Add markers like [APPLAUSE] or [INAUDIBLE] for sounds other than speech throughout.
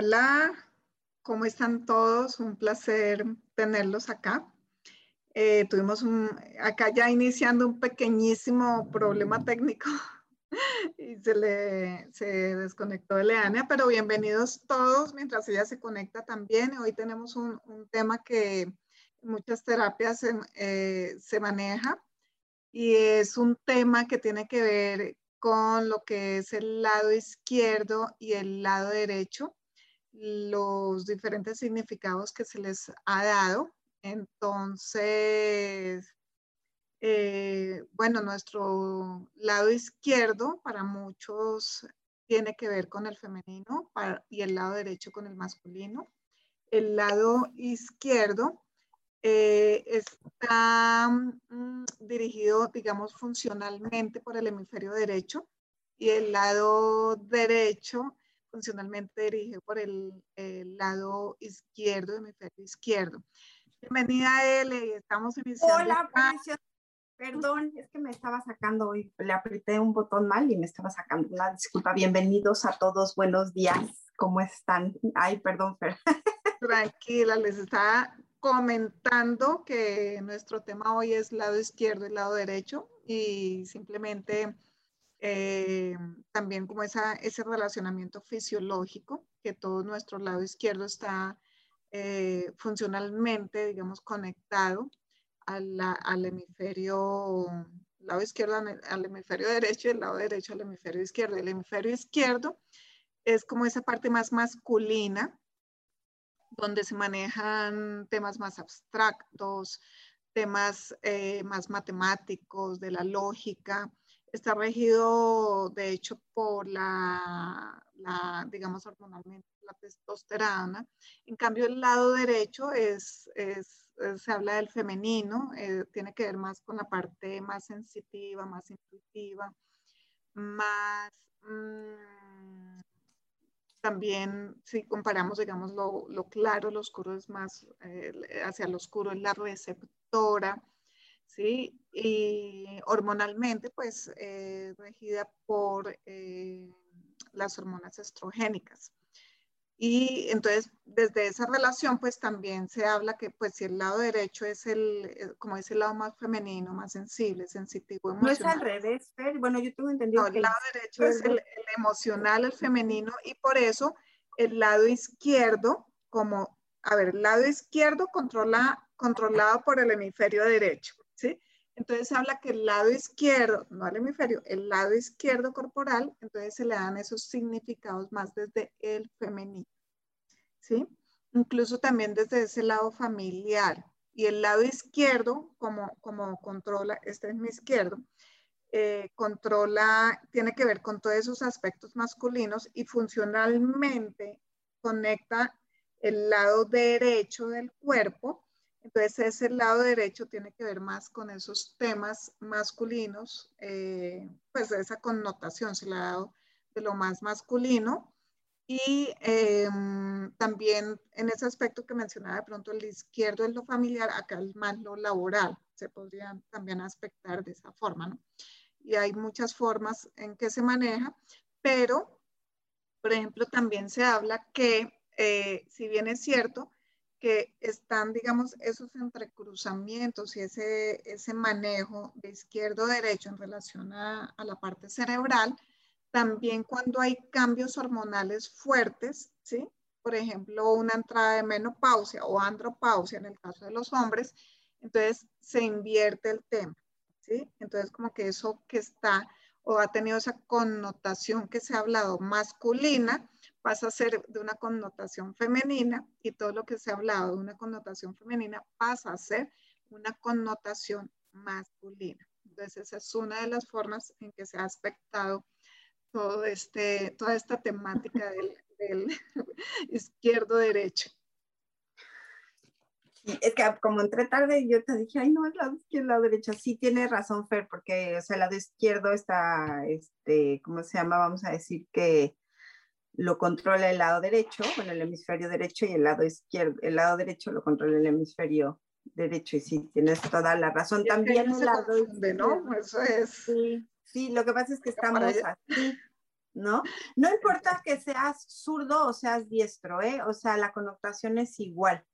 Hola, ¿cómo están todos? Un placer tenerlos acá. Eh, tuvimos un, acá ya iniciando un pequeñísimo problema técnico [LAUGHS] y se le se desconectó Eleana, pero bienvenidos todos mientras ella se conecta también. Hoy tenemos un, un tema que muchas terapias se, eh, se maneja y es un tema que tiene que ver con lo que es el lado izquierdo y el lado derecho los diferentes significados que se les ha dado. Entonces, eh, bueno, nuestro lado izquierdo para muchos tiene que ver con el femenino y el lado derecho con el masculino. El lado izquierdo eh, está mm, dirigido, digamos, funcionalmente por el hemisferio derecho y el lado derecho funcionalmente dirigido por el, lado izquierdo, hemisferio izquierdo. Bienvenida, Ele, estamos iniciando. Hola, Perdón, es que me estaba sacando hoy, le apreté un botón mal y me estaba sacando una disculpa. Bienvenidos a todos, buenos días, ¿cómo están? Ay, perdón, Fer. [LAUGHS] Tranquila, les estaba comentando que nuestro tema hoy es lado izquierdo y lado derecho y simplemente eh, también como esa, ese relacionamiento fisiológico, que todo nuestro lado izquierdo está eh, funcionalmente, digamos, conectado al hemisferio, lado izquierdo al hemisferio derecho y el lado derecho al hemisferio izquierdo. El hemisferio izquierdo es como esa parte más masculina, donde se manejan temas más abstractos, temas eh, más matemáticos, de la lógica, está regido, de hecho, por la, digamos, hormonalmente, la testosterona. En cambio, el lado derecho es, se habla del femenino, eh, tiene que ver más con la parte más sensitiva, más intuitiva, más... Mm, también, si comparamos, digamos, lo, claro, lo oscuro es más, eh, hacia lo oscuro es la receptora, ¿sí? Y hormonalmente, pues, eh, regida por eh, las hormonas estrogénicas. Y entonces, desde esa relación, pues también se habla que, pues, si el lado derecho es el, eh, como es el lado más femenino, más sensible, sensitivo, emocional. No es al revés, Fer. Bueno, yo tengo entendido no, el lado derecho es el, el emocional, el femenino, y por eso el lado izquierdo, como, a ver, el lado izquierdo controla, controlado por el hemisferio derecho. Entonces habla que el lado izquierdo, no el hemisferio, el lado izquierdo corporal, entonces se le dan esos significados más desde el femenino, ¿sí? Incluso también desde ese lado familiar. Y el lado izquierdo, como, como controla, este es mi izquierdo, eh, controla, tiene que ver con todos esos aspectos masculinos y funcionalmente conecta el lado derecho del cuerpo entonces ese lado derecho tiene que ver más con esos temas masculinos, eh, pues esa connotación se le ha dado de lo más masculino. Y em, también en ese aspecto que mencionaba de pronto el izquierdo es lo familiar, acá es más lo laboral, se podría también aspectar de esa forma, ¿no? Y hay muchas formas en que se maneja, pero, por ejemplo, también se habla que, eh, si bien es cierto, que están, digamos, esos entrecruzamientos y ese, ese manejo de izquierdo-derecho en relación a, a, la parte cerebral, también cuando hay cambios hormonales fuertes, ¿sí? Por ejemplo, una entrada de menopausia o andropausia en el caso de los hombres, Entonces se invierte el tema, ¿sí? Entonces como que eso que está o ha tenido esa connotación que se ha hablado masculina, pasa a ser de una connotación femenina y todo lo que se ha hablado de una connotación femenina pasa a ser una connotación masculina. Entonces esa es una de las formas en que se ha aspectado todo este, toda esta temática del, del [LAUGHS] izquierdo-derecho. es que como entré tarde, yo te dije, ay, no, es lado izquierdo, lado derecho. Sí, tiene razón, Fer, porque, o sea, el lado izquierdo está, este, ¿cómo se llama? Vamos a decir que lo controla el lado derecho, bueno, el hemisferio derecho y el lado izquierdo, el lado derecho lo controla el hemisferio derecho y sí, tienes toda la razón. También el lado ¿no? Eso es. Sí, sí, lo que pasa es que estamos así, ¿no? No importa que seas zurdo o seas diestro, ¿eh? O sea, la connotación es igual.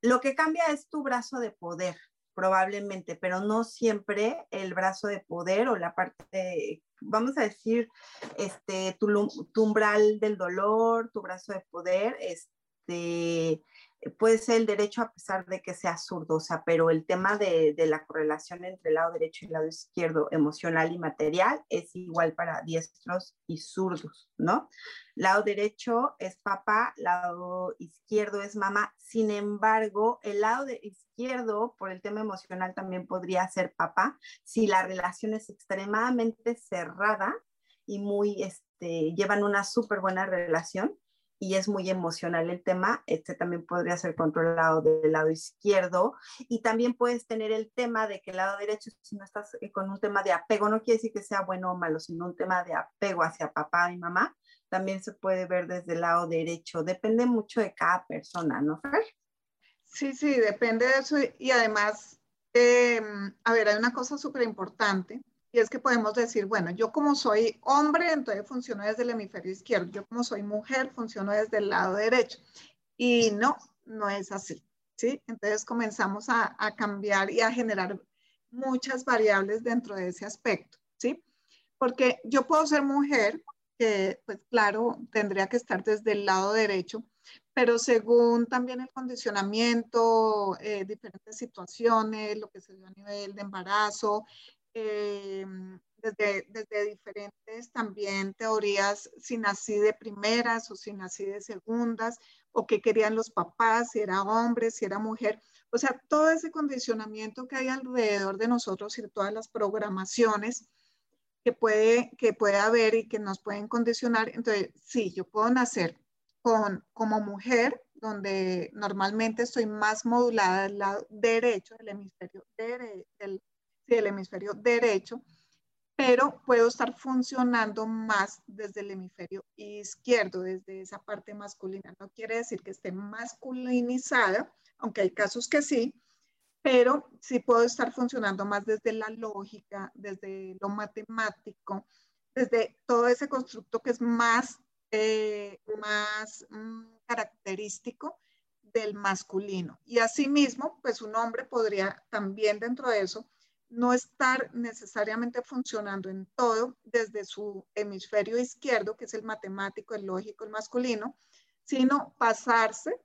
Lo que cambia es tu brazo de poder, probablemente, pero no siempre el brazo de poder o la parte, vamos a decir, este, tu, tu umbral del dolor, tu brazo de poder, este, puede ser el derecho a pesar de que sea zurdo, pero el tema de, la correlación entre el lado derecho y el lado izquierdo, emocional y material, es igual para diestros y zurdos, ¿no? Lado derecho es papá, lado izquierdo es mamá. Sin embargo, el lado de izquierdo, por el tema emocional, también podría ser papá si la relación es extremadamente cerrada y muy, este, llevan una súper buena relación y es muy emocional el tema, este también podría ser controlado del lado izquierdo. Y también puedes tener el tema de que el lado derecho, si no estás eh, con un tema de apego, no quiere decir que sea bueno o malo, sino un tema de apego hacia papá y mamá, también se puede ver desde el lado derecho, depende mucho de cada persona, ¿no, Fer? Sí, sí, depende de eso. Y además, em, a ver, hay una cosa súper importante y es que podemos decir, bueno, yo como soy hombre, entonces funciono desde el hemisferio izquierdo. Yo como soy mujer, funciono desde el lado derecho. Y no, no es así. ¿sí? Entonces comenzamos a, a cambiar y a generar muchas variables dentro de ese aspecto. ¿sí? Porque yo puedo ser mujer, que pues claro, tendría que estar desde el lado derecho, pero según también el condicionamiento, eh, diferentes situaciones, lo que se dio a nivel de embarazo, eh, desde, desde, diferentes también teorías, si nací de primeras o si nací de segundas, o qué querían los papás, si era hombre, si era mujer. O sea, todo ese condicionamiento que hay alrededor de nosotros y todas las programaciones que puede, que puede haber y que nos pueden condicionar. Entonces, sí, yo puedo nacer con, como mujer, donde normalmente estoy más modulada del lado derecho del hemisferio del del hemisferio derecho, pero puedo estar funcionando más desde el hemisferio izquierdo, desde esa parte masculina. No quiere decir que esté masculinizada, aunque hay casos que sí, pero sí puedo estar funcionando más desde la lógica, desde lo matemático, desde todo ese constructo que es más, eh, más mm, característico del masculino. Y asimismo, pues un hombre podría también dentro de eso no estar necesariamente funcionando en todo desde su hemisferio izquierdo, que es el matemático, el lógico, el masculino, sino pasarse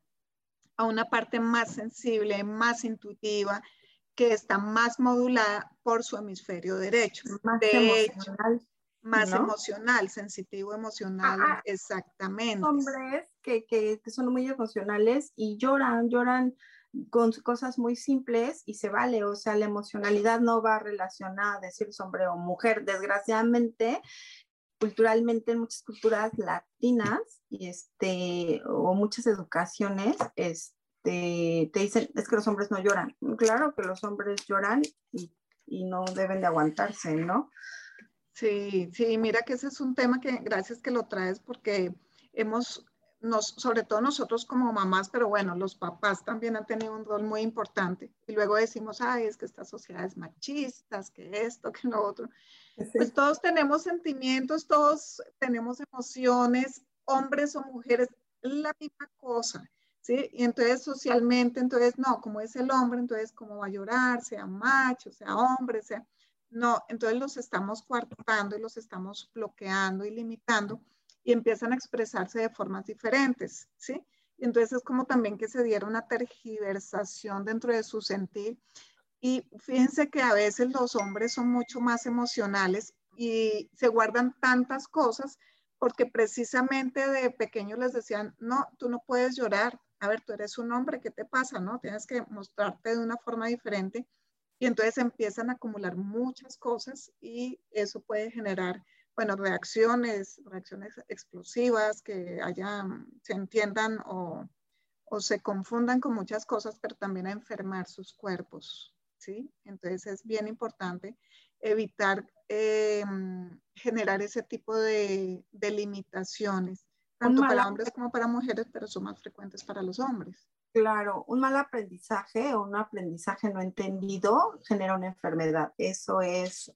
a una parte más sensible, más intuitiva, que está más modulada por su hemisferio derecho. Más emocional. Más emocional, sensitivo emocional, ah, ah. exactamente. Hombres que, que, que son muy emocionales y lloran, lloran con cosas muy simples y se vale, o sea, la emocionalidad no va relacionada a decir hombre o mujer. Desgraciadamente, culturalmente en muchas culturas latinas y este, o muchas educaciones, este, te dicen, es que los hombres no lloran. Claro que los hombres lloran y, y no deben de aguantarse, ¿no? Sí, sí, mira que ese es un tema que gracias que lo traes porque hemos sobre todo nosotros como mamás, pero bueno, los papás también han tenido un rol muy importante. Y luego decimos, ay, es que esta sociedad es machista, que esto, que lo otro. Pues todos tenemos sentimientos, todos tenemos emociones, hombres o mujeres, la misma cosa. ¿Sí? Y entonces socialmente, entonces no, como es el hombre, entonces cómo va a llorar, sea macho, sea hombre, sea... No, entonces los estamos coartando y los estamos bloqueando y limitando y empiezan a expresarse de formas diferentes, ¿sí? Entonces es como también que se diera una tergiversación dentro de su sentir Y fíjense que a veces los hombres son mucho más emocionales y se guardan tantas cosas porque precisamente de pequeños les decían, no, tú no puedes llorar. A ver, tú eres un hombre, ¿qué te pasa? No, tienes que mostrarte de una forma diferente. Y entonces empiezan a acumular muchas cosas y eso puede generar, bueno, reacciones, reacciones explosivas que hayan, se entiendan o, o se confundan con muchas cosas, pero también a enfermar sus cuerpos, ¿sí? Entonces es bien importante evitar eh, generar ese tipo de, de limitaciones, tanto para hombres como para mujeres, pero son más frecuentes para los hombres. Claro, un mal aprendizaje o un aprendizaje no entendido genera una enfermedad. Eso es,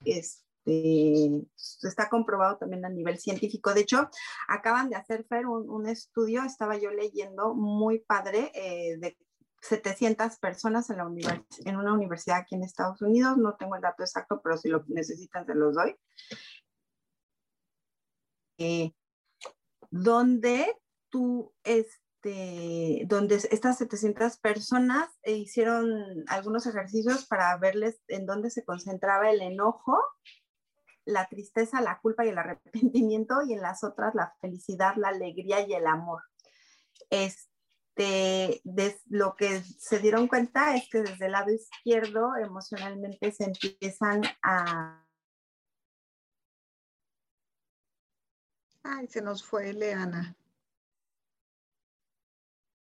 este, está comprobado también a nivel científico. De hecho, acaban de hacer Fer un, un estudio, estaba yo leyendo muy padre eh, de 700 personas en, la en una universidad aquí en Estados Unidos. No tengo el dato exacto, pero si lo necesitan se los doy. Eh, donde tú, es, este, donde estas 700 personas hicieron algunos ejercicios para verles en dónde se concentraba el enojo, la tristeza, la culpa y el arrepentimiento, y en las otras la felicidad, la alegría y el amor. Este, lo que se dieron cuenta es que desde el lado izquierdo emocionalmente se empiezan a... Ay, se nos fue Leana.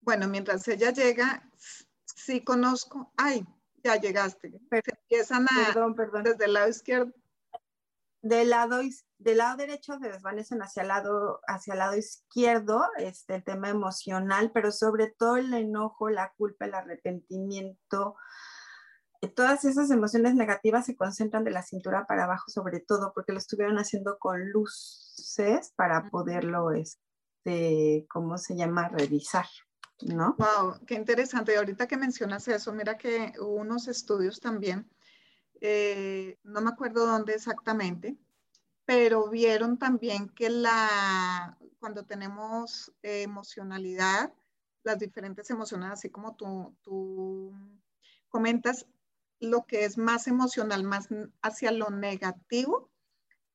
Bueno, mientras ella llega, sí conozco, ay, ya llegaste. Se empiezan a, perdón, perdón. desde el lado izquierdo. Del lado, del lado derecho se desvanecen hacia el lado, hacia el lado izquierdo, este, el tema emocional, pero sobre todo el enojo, la culpa, el arrepentimiento, eh, todas esas emociones negativas se concentran de la cintura para abajo, sobre todo porque lo estuvieron haciendo con luces para poderlo, este, ¿cómo se llama? Revisar. ¿no? Wow, qué interesante. Y ahorita que mencionas eso, mira que hubo unos estudios también, eh, no me acuerdo dónde exactamente, pero vieron también que la, cuando tenemos emocionalidad, las diferentes emociones, así como tú, comentas, lo que es más emocional, más hacia lo negativo,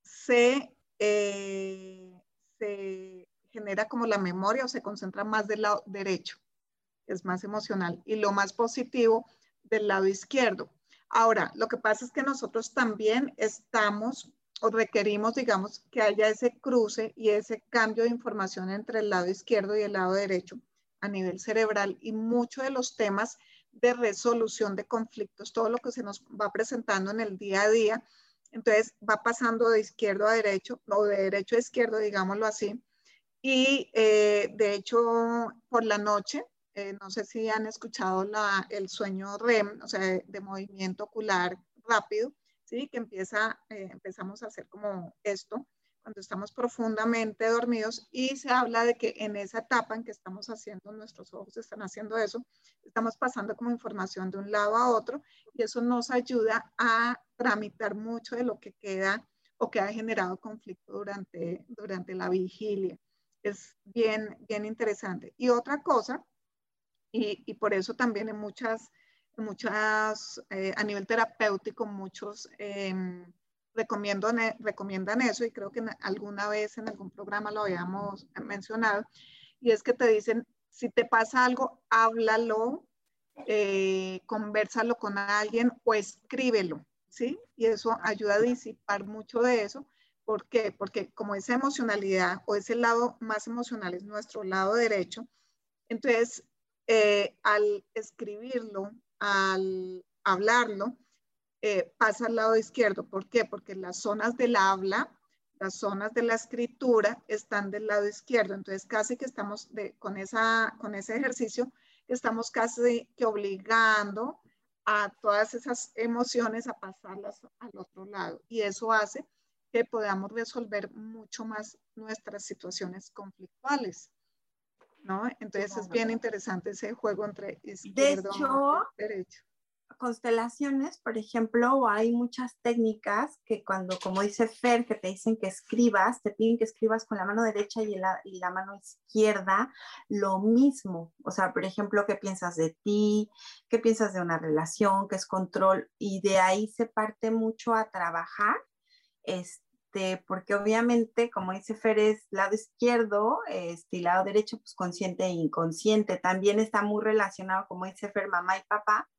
se, eh, se genera como la memoria o se concentra más del lado derecho, es más emocional, y lo más positivo del lado izquierdo. Ahora, lo que pasa es que nosotros también estamos o requerimos, digamos, que haya ese cruce y ese cambio de información entre el lado izquierdo y el lado derecho a nivel cerebral y muchos de los temas de resolución de conflictos, todo lo que se nos va presentando en el día a día, entonces va pasando de izquierdo a derecho o de derecho a izquierdo, digámoslo así, y eh, de hecho, por la noche, eh, no sé si han escuchado la, el sueño REM, o sea, de, movimiento ocular rápido, ¿sí? Que empieza, eh, empezamos a hacer como esto cuando estamos profundamente dormidos y se habla de que en esa etapa en que estamos haciendo, nuestros ojos están haciendo eso, estamos pasando como información de un lado a otro y eso nos ayuda a tramitar mucho de lo que queda o que ha generado conflicto durante, durante la vigilia es bien, bien interesante. Y otra cosa, y, y por eso también en muchas, muchas eh, a nivel terapéutico, muchos eh, recomiendan eso y creo que alguna vez en algún programa lo habíamos mencionado, y es que te dicen, si te pasa algo, háblalo, eh, conversalo con alguien o escríbelo, ¿sí? Y eso ayuda a disipar mucho de eso ¿Por qué? Porque como esa emocionalidad o ese lado más emocional es nuestro lado derecho, entonces eh, al escribirlo, al hablarlo, eh, pasa al lado izquierdo. ¿Por qué? Porque las zonas del habla, las zonas de la escritura están del lado izquierdo. Entonces casi que estamos con, esa, con ese ejercicio, estamos casi que obligando a todas esas emociones a pasarlas al otro lado. Y eso hace que podamos resolver mucho más nuestras situaciones conflictuales. ¿No? Entonces es bien interesante ese juego entre izquierdo y derecho. constelaciones, por ejemplo, hay muchas técnicas que cuando, como dice Fer, que te dicen que escribas, te piden que escribas con la mano derecha y la, y la mano izquierda, lo mismo. O sea, por ejemplo, ¿qué piensas de ti? ¿Qué piensas de una relación? ¿Qué es control? Y de ahí se parte mucho a trabajar. Este, este, porque obviamente, como dice Fer, es lado izquierdo, este, y lado derecho, pues consciente e inconsciente. También está muy relacionado, como dice Fer, mamá y papá,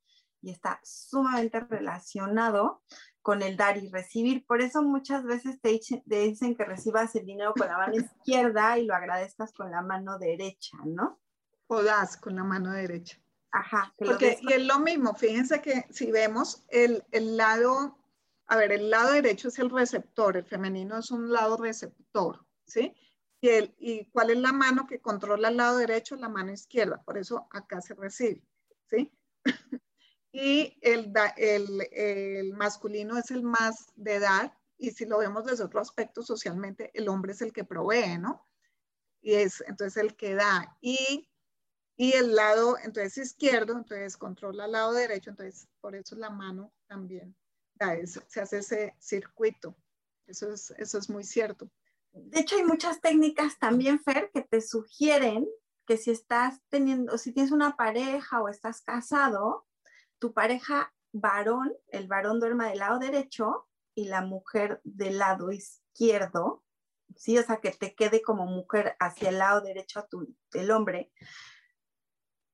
y está sumamente relacionado con el dar y recibir. Por eso muchas veces te, dicen que recibas el dinero con la mano [LAUGHS] izquierda y lo agradezcas con la mano derecha, ¿no? O das con la mano derecha. Ajá. Porque, y es lo mismo, fíjense que si vemos el, el lado a ver, el lado derecho es el receptor, el femenino es un lado receptor, ¿sí? Y, el, ¿Y cuál es la mano que controla el lado derecho? La mano izquierda, por eso acá se recibe, ¿sí? [LAUGHS] y el, el, el masculino es el más de dar, y si lo vemos desde otro aspecto socialmente, el hombre es el que provee, ¿no? Y es entonces el que da. Y, y el lado, entonces izquierdo, entonces controla el lado derecho, entonces por eso la mano también se hace ese circuito. Eso es, eso es muy cierto. De hecho, hay muchas técnicas también, Fer, que te sugieren que si estás teniendo, si tienes una pareja o estás casado, tu pareja varón, el varón duerma del lado derecho y la mujer del lado izquierdo, ¿sí? O sea, que te quede como mujer hacia el lado derecho a tu, del hombre,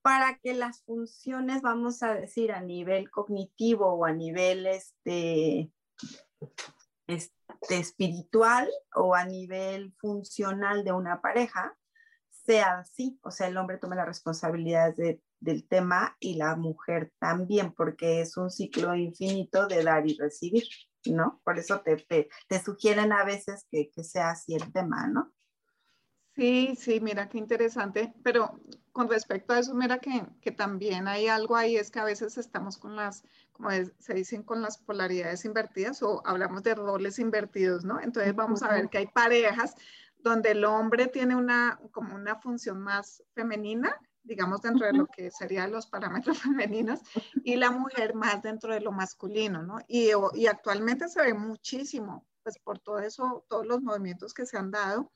para que las funciones, vamos a decir, a nivel cognitivo o a nivel este, este, espiritual o a nivel funcional de una pareja, sea así, o sea, el hombre tome las responsabilidades del tema y la mujer también, porque es un ciclo infinito de dar y recibir, ¿no? Por eso te, te, sugieren a veces que, que sea así el tema, ¿no? Sí, sí, mira qué interesante, pero con respecto a eso, mira que, que, también hay algo ahí, es que a veces estamos con las, como se dicen, con las polaridades invertidas o hablamos de roles invertidos, ¿no? Entonces vamos a ver que hay parejas donde el hombre tiene una, como una función más femenina, digamos dentro de lo que serían los parámetros [LAUGHS] femeninos, y la mujer más dentro de lo masculino, ¿no? Y, y actualmente se ve muchísimo, pues por todo eso, todos los movimientos que se han dado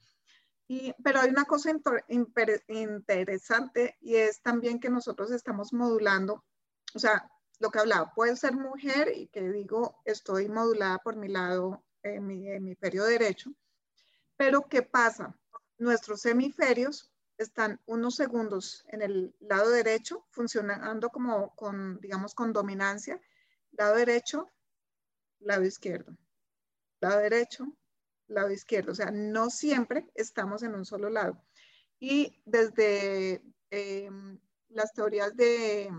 pero hay una cosa interesante y es también que nosotros estamos modulando, o sea, lo que hablaba, puede ser mujer y que digo, estoy modulada por mi lado, en mi hemisferio derecho, pero ¿qué pasa? Nuestros hemisferios están unos segundos en el lado derecho, funcionando como con, digamos, con dominancia, lado derecho, lado izquierdo, lado derecho, lado izquierdo, o sea, no siempre estamos en un solo lado. Y desde em, las teorías de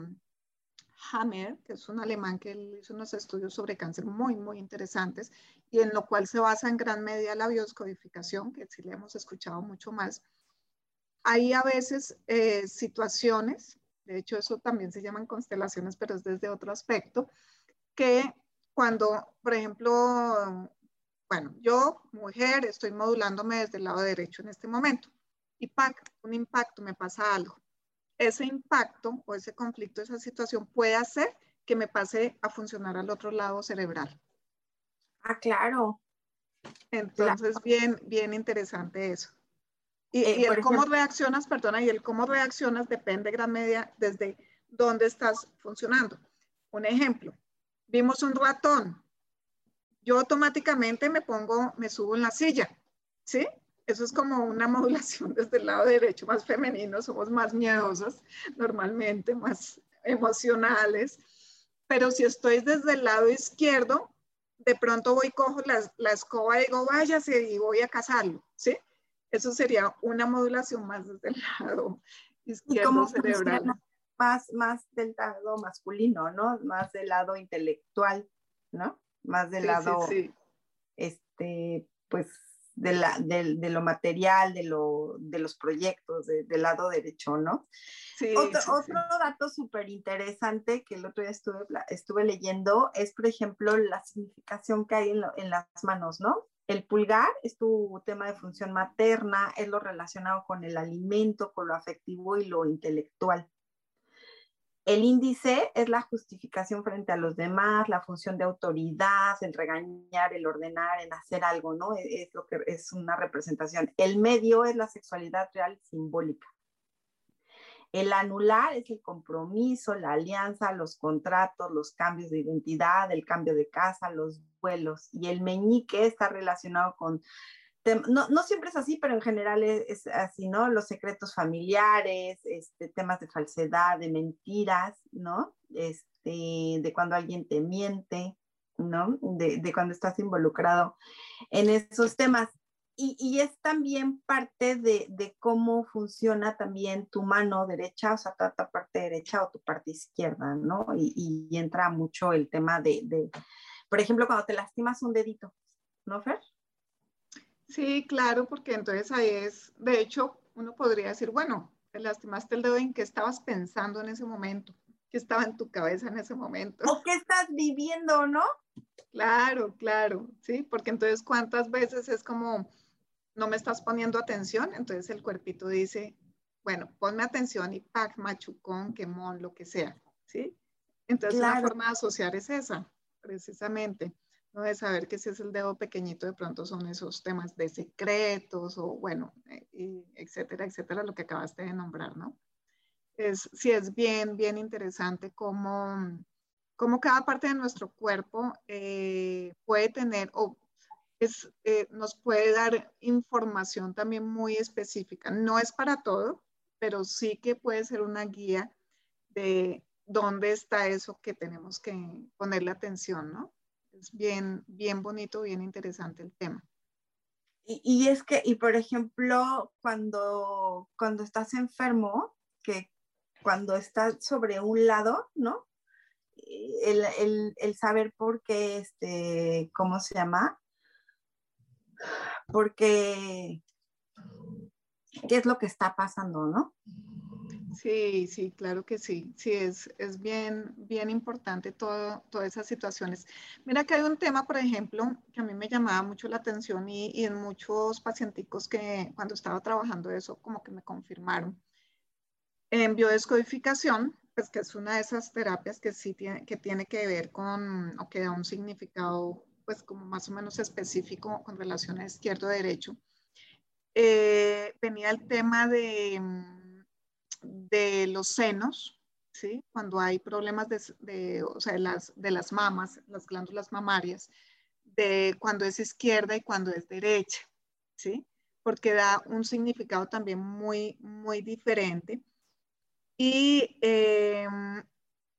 Hammer, que es un alemán que hizo unos estudios sobre cáncer muy, muy interesantes y en lo cual se basa en gran medida la bioscodificación, que sí le hemos escuchado mucho más. Hay a veces eh, situaciones, de hecho eso también se llaman constelaciones, pero es desde otro aspecto, que cuando, por ejemplo, bueno, yo, mujer, estoy modulándome desde el lado derecho en este momento. Y ¡pac! un impacto, me pasa algo. Ese impacto o ese conflicto, esa situación puede hacer que me pase a funcionar al otro lado cerebral. Ah, claro. Entonces, bien, bien interesante eso. Y, eh, el cómo reaccionas, perdona, y el cómo reaccionas depende gran medida desde dónde estás funcionando. Un ejemplo, vimos un ratón, yo automáticamente me pongo, me subo en la silla, ¿sí? Eso es como una [LAUGHS] modulación desde el lado derecho, más femenino, somos más miedosas normalmente, más emocionales. Pero si estoy desde el lado izquierdo, de pronto voy, cojo la, la escoba y digo, váyase y voy a cazarlo, ¿sí? Eso sería una modulación más desde el lado izquierdo cerebral. Más, más del lado masculino, ¿no? Más del lado intelectual, ¿no? Más del lado, este, pues, de, la, de, lo material, de, lo, de los proyectos, del lado derecho, ¿no? Otro, otro dato súper interesante que el otro día estuve, estuve leyendo es, por ejemplo, la significación que hay en, en las manos, ¿no? El pulgar es tu tema de función materna, es lo relacionado con el alimento, con lo afectivo y lo intelectual. El índice es la justificación frente a los demás, la función de autoridad, el regañar, el ordenar, el hacer algo, ¿no? Es, lo que es una representación. El medio es la sexualidad real simbólica. El anular es el compromiso, la alianza, los contratos, los cambios de identidad, el cambio de casa, los vuelos. Y el meñique está relacionado con no, no, siempre es así, pero en general es, así, ¿no? Los secretos familiares, este, temas de falsedad, de mentiras, ¿no? Este, de cuando alguien te miente, ¿no? De, de cuando estás involucrado en esos temas. Y, y es también parte de, de, cómo funciona también tu mano derecha, o sea, tu, tu parte derecha o tu parte izquierda, ¿no? Y, y entra mucho el tema de, de, por ejemplo, cuando te lastimas un dedito, ¿no, Fer? Sí, claro, porque entonces ahí es, de hecho, uno podría decir, bueno, te lastimaste el dedo en qué estabas pensando en ese momento, qué estaba en tu cabeza en ese momento. O qué estás viviendo, ¿no? Claro, claro, sí, porque entonces cuántas veces es como, no me estás poniendo atención, entonces el cuerpito dice, bueno, ponme atención y pac, machucón, quemón, lo que sea, ¿sí? Entonces la forma de asociar es esa, precisamente. ¿No? de saber que si es el dedo pequeñito, de pronto son esos temas de secretos o bueno, eh, etcétera, etcétera, lo que acabaste de nombrar, ¿no? Es, sí es bien, bien interesante cómo, cómo cada parte de nuestro cuerpo eh, puede tener o es, eh, nos puede dar información también muy específica. No es para todo, pero sí que puede ser una guía de dónde está eso que tenemos que ponerle atención, ¿no? Es bien, bien bonito, bien interesante el tema. Y, es que, y por ejemplo, cuando, cuando estás enfermo, que cuando estás sobre un lado, ¿no? El, el, el saber por qué, este, ¿cómo se llama? Porque, ¿qué es lo que está pasando, no? Sí, sí, claro que sí. Sí, es, es bien, bien importante todo, todas esas situaciones. Mira que hay un tema, por ejemplo, que a mí me llamaba mucho la atención y, en muchos pacienticos que cuando estaba trabajando eso, como que me confirmaron. En biodescodificación, pues que es una de esas terapias que sí tiene que, tiene que ver con, o que da un significado, pues como más o menos específico con relación a izquierdo-derecho, eh, venía el tema de de los senos, ¿sí? Cuando hay problemas de, o sea, las, de las mamas, las glándulas mamarias, de cuando es izquierda y cuando es derecha, ¿sí? Porque da un significado también muy, muy diferente. Y em,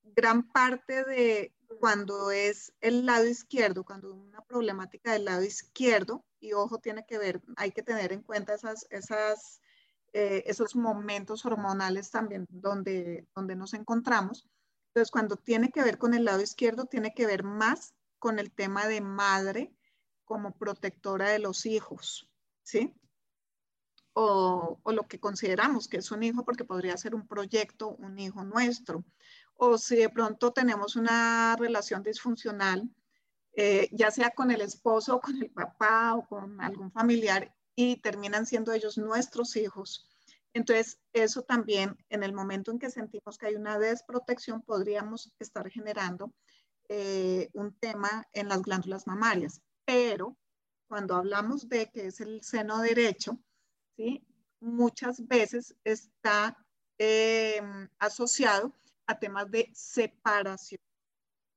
gran parte de cuando es el lado izquierdo, cuando una problemática del lado izquierdo, y ojo, tiene que ver, hay que tener en cuenta esas, esas eh, esos momentos hormonales también donde, donde nos encontramos. Entonces, cuando tiene que ver con el lado izquierdo, tiene que ver más con el tema de madre como protectora de los hijos, ¿sí? O, o, lo que consideramos que es un hijo, porque podría ser un proyecto, un hijo nuestro. O si de pronto tenemos una relación disfuncional, eh, ya sea con el esposo, con el papá o con algún familiar, y terminan siendo ellos nuestros hijos. Entonces, eso también, en el momento en que sentimos que hay una desprotección, podríamos estar generando eh, un tema en las glándulas mamarias. Pero cuando hablamos de que es el seno derecho, ¿sí? muchas veces está em, asociado a temas de separación.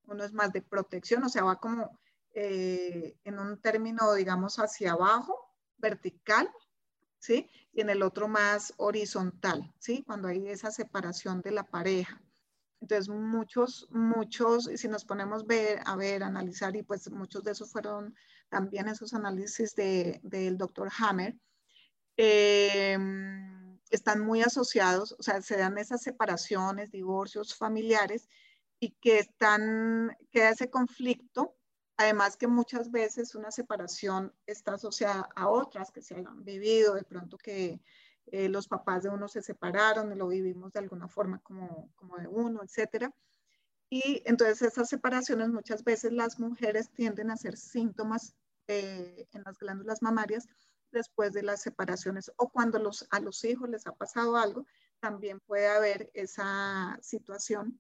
Uno es más de protección, o sea, va como eh, en un término, digamos, hacia abajo vertical, ¿sí? Y en el otro más horizontal, ¿sí? Cuando hay esa separación de la pareja. Entonces, muchos, muchos, si nos ponemos ver, a ver, analizar, y pues muchos de esos fueron también esos análisis del de, doctor Hammer, eh, están muy asociados, o sea, se dan esas separaciones, divorcios familiares, y que están, queda ese conflicto Además que muchas veces una separación está asociada a otras que se han vivido, de pronto que eh, los papás de uno se separaron y lo vivimos de alguna forma como, como de uno, etcétera. Y entonces esas separaciones muchas veces las mujeres tienden a hacer síntomas eh, en las glándulas mamarias después de las separaciones o cuando los, a los hijos les ha pasado algo, también puede haber esa situación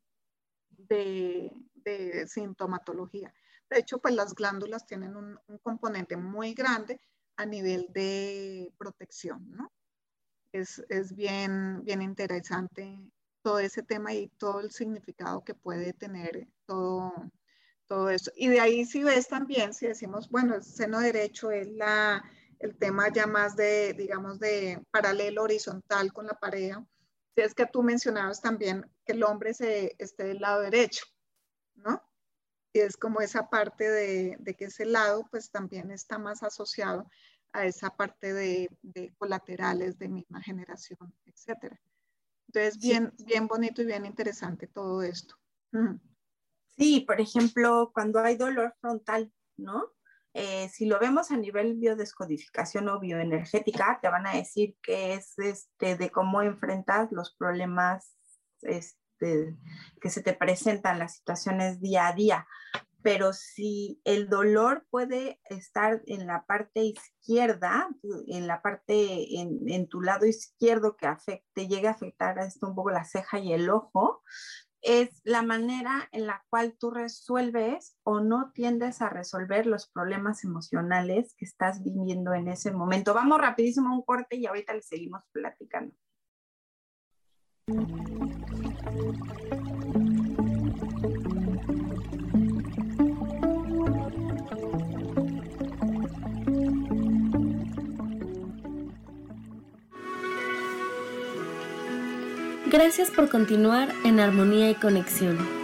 de, sintomatología. De hecho, pues las glándulas tienen un, componente muy grande a nivel de protección, ¿no? Es, bien, bien interesante todo ese tema y todo el significado que puede tener todo, todo eso. Y de ahí si ves también, si decimos, bueno, el seno derecho es la, el tema ya más de, digamos, de paralelo horizontal con la pareja, si es que tú mencionabas también que el hombre se, esté del lado derecho, ¿no? Y es como esa parte de, de que ese lado pues también está más asociado a esa parte de, de colaterales de misma generación, etcétera. Entonces, bien, bien bonito y bien interesante todo esto. Sí, por ejemplo, cuando hay dolor frontal, ¿no? Eh, si lo vemos a nivel biodescodificación o bioenergética, te van a decir que es este, de cómo enfrentas los problemas este, que se te presentan, las situaciones día a día. Pero si el dolor puede estar en la parte izquierda, en la parte, en, en tu lado izquierdo que afecte, llegue a afectar esto un poco la ceja y el ojo, es la manera en la cual tú resuelves o no tiendes a resolver los problemas emocionales que estás viviendo en ese momento. Vamos rapidísimo a un corte y ahorita le seguimos platicando. Gracias por continuar en armonía y conexión.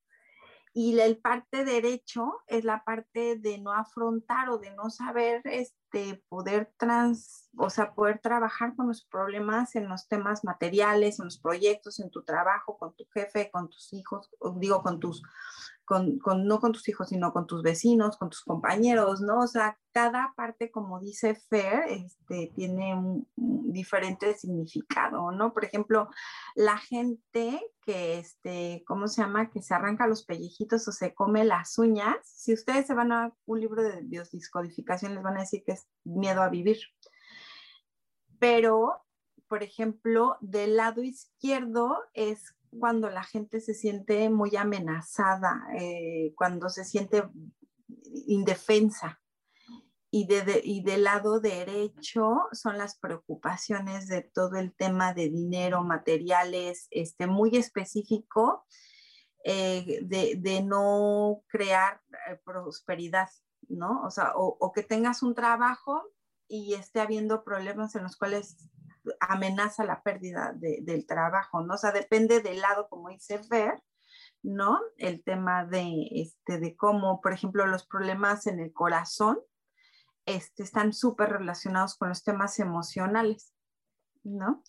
Y el parte derecho es la parte de no afrontar o de no saber este, poder trans, o sea, poder trabajar con los problemas en los temas materiales, en los proyectos, en tu trabajo, con tu jefe, con tus hijos, digo, con tus con, no con tus hijos, sino con tus vecinos, con tus compañeros, ¿no? O sea, cada parte, como dice Fer, este, tiene un, diferente significado, ¿no? Por ejemplo, la gente que, este, ¿cómo se llama? Que se arranca los pellejitos o se come las uñas, si ustedes se van a un libro de biodiscodificación, les van a decir que es miedo a vivir. Pero, por ejemplo, del lado izquierdo es cuando la gente se siente muy amenazada, eh, cuando se siente indefensa. y, de, y del lado derecho son las preocupaciones de todo el tema de dinero, materiales, este, muy específico, eh, de, de, no crear eh, prosperidad, ¿no? O sea, o, o, que tengas un trabajo y esté habiendo problemas en los cuales amenaza la pérdida de, del trabajo, ¿no? O sea, depende del lado, como dice Ver, ¿no? El tema de, este, de cómo, por ejemplo, los problemas en el corazón este, están súper relacionados con los temas emocionales, ¿no?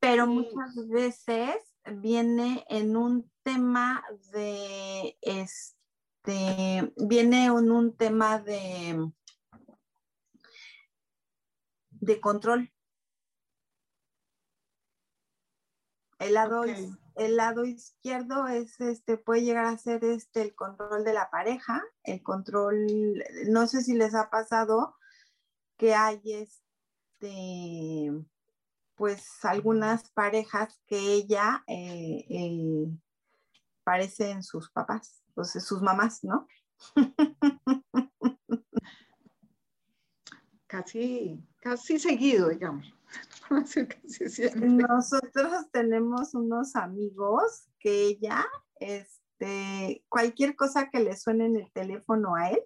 Pero muchas veces viene en un tema de, este, viene en un tema de, de control. El lado, el lado izquierdo es este, puede llegar a ser este el control de la pareja, el control, no sé si les ha pasado que hay este pues algunas parejas que ella eh, eh, parecen sus papás, entonces sus mamás, ¿no? [LAUGHS] casi, casi seguido, digamos. [LAUGHS] Nosotros tenemos unos amigos que ella, este, cualquier cosa que le suene en el teléfono a él,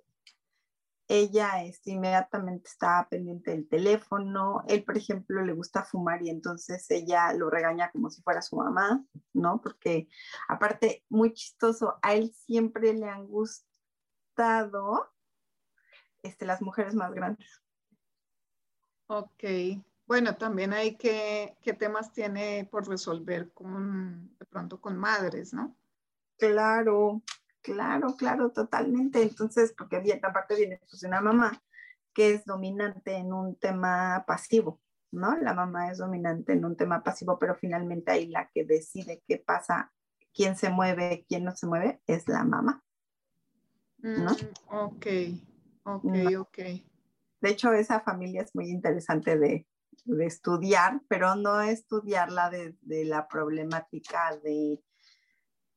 ella este, inmediatamente está pendiente del teléfono. Él, por ejemplo, le gusta fumar y entonces ella lo regaña como si fuera su mamá, ¿no? Porque aparte, muy chistoso, a él siempre le han gustado este, las mujeres más grandes. Ok. Bueno, también hay que, ¿qué temas tiene por resolver con, de pronto con madres, no? Claro, claro, claro, totalmente. Entonces, porque bien, aparte viene pues una mamá que es dominante en un tema pasivo, ¿no? La mamá es dominante en un tema pasivo, pero finalmente ahí la que decide qué pasa, quién se mueve, quién no se mueve, es la mamá. ¿no? Mm, ok, ok, ok. De hecho, esa familia es muy interesante de, de estudiar, pero no estudiarla desde de la problemática de,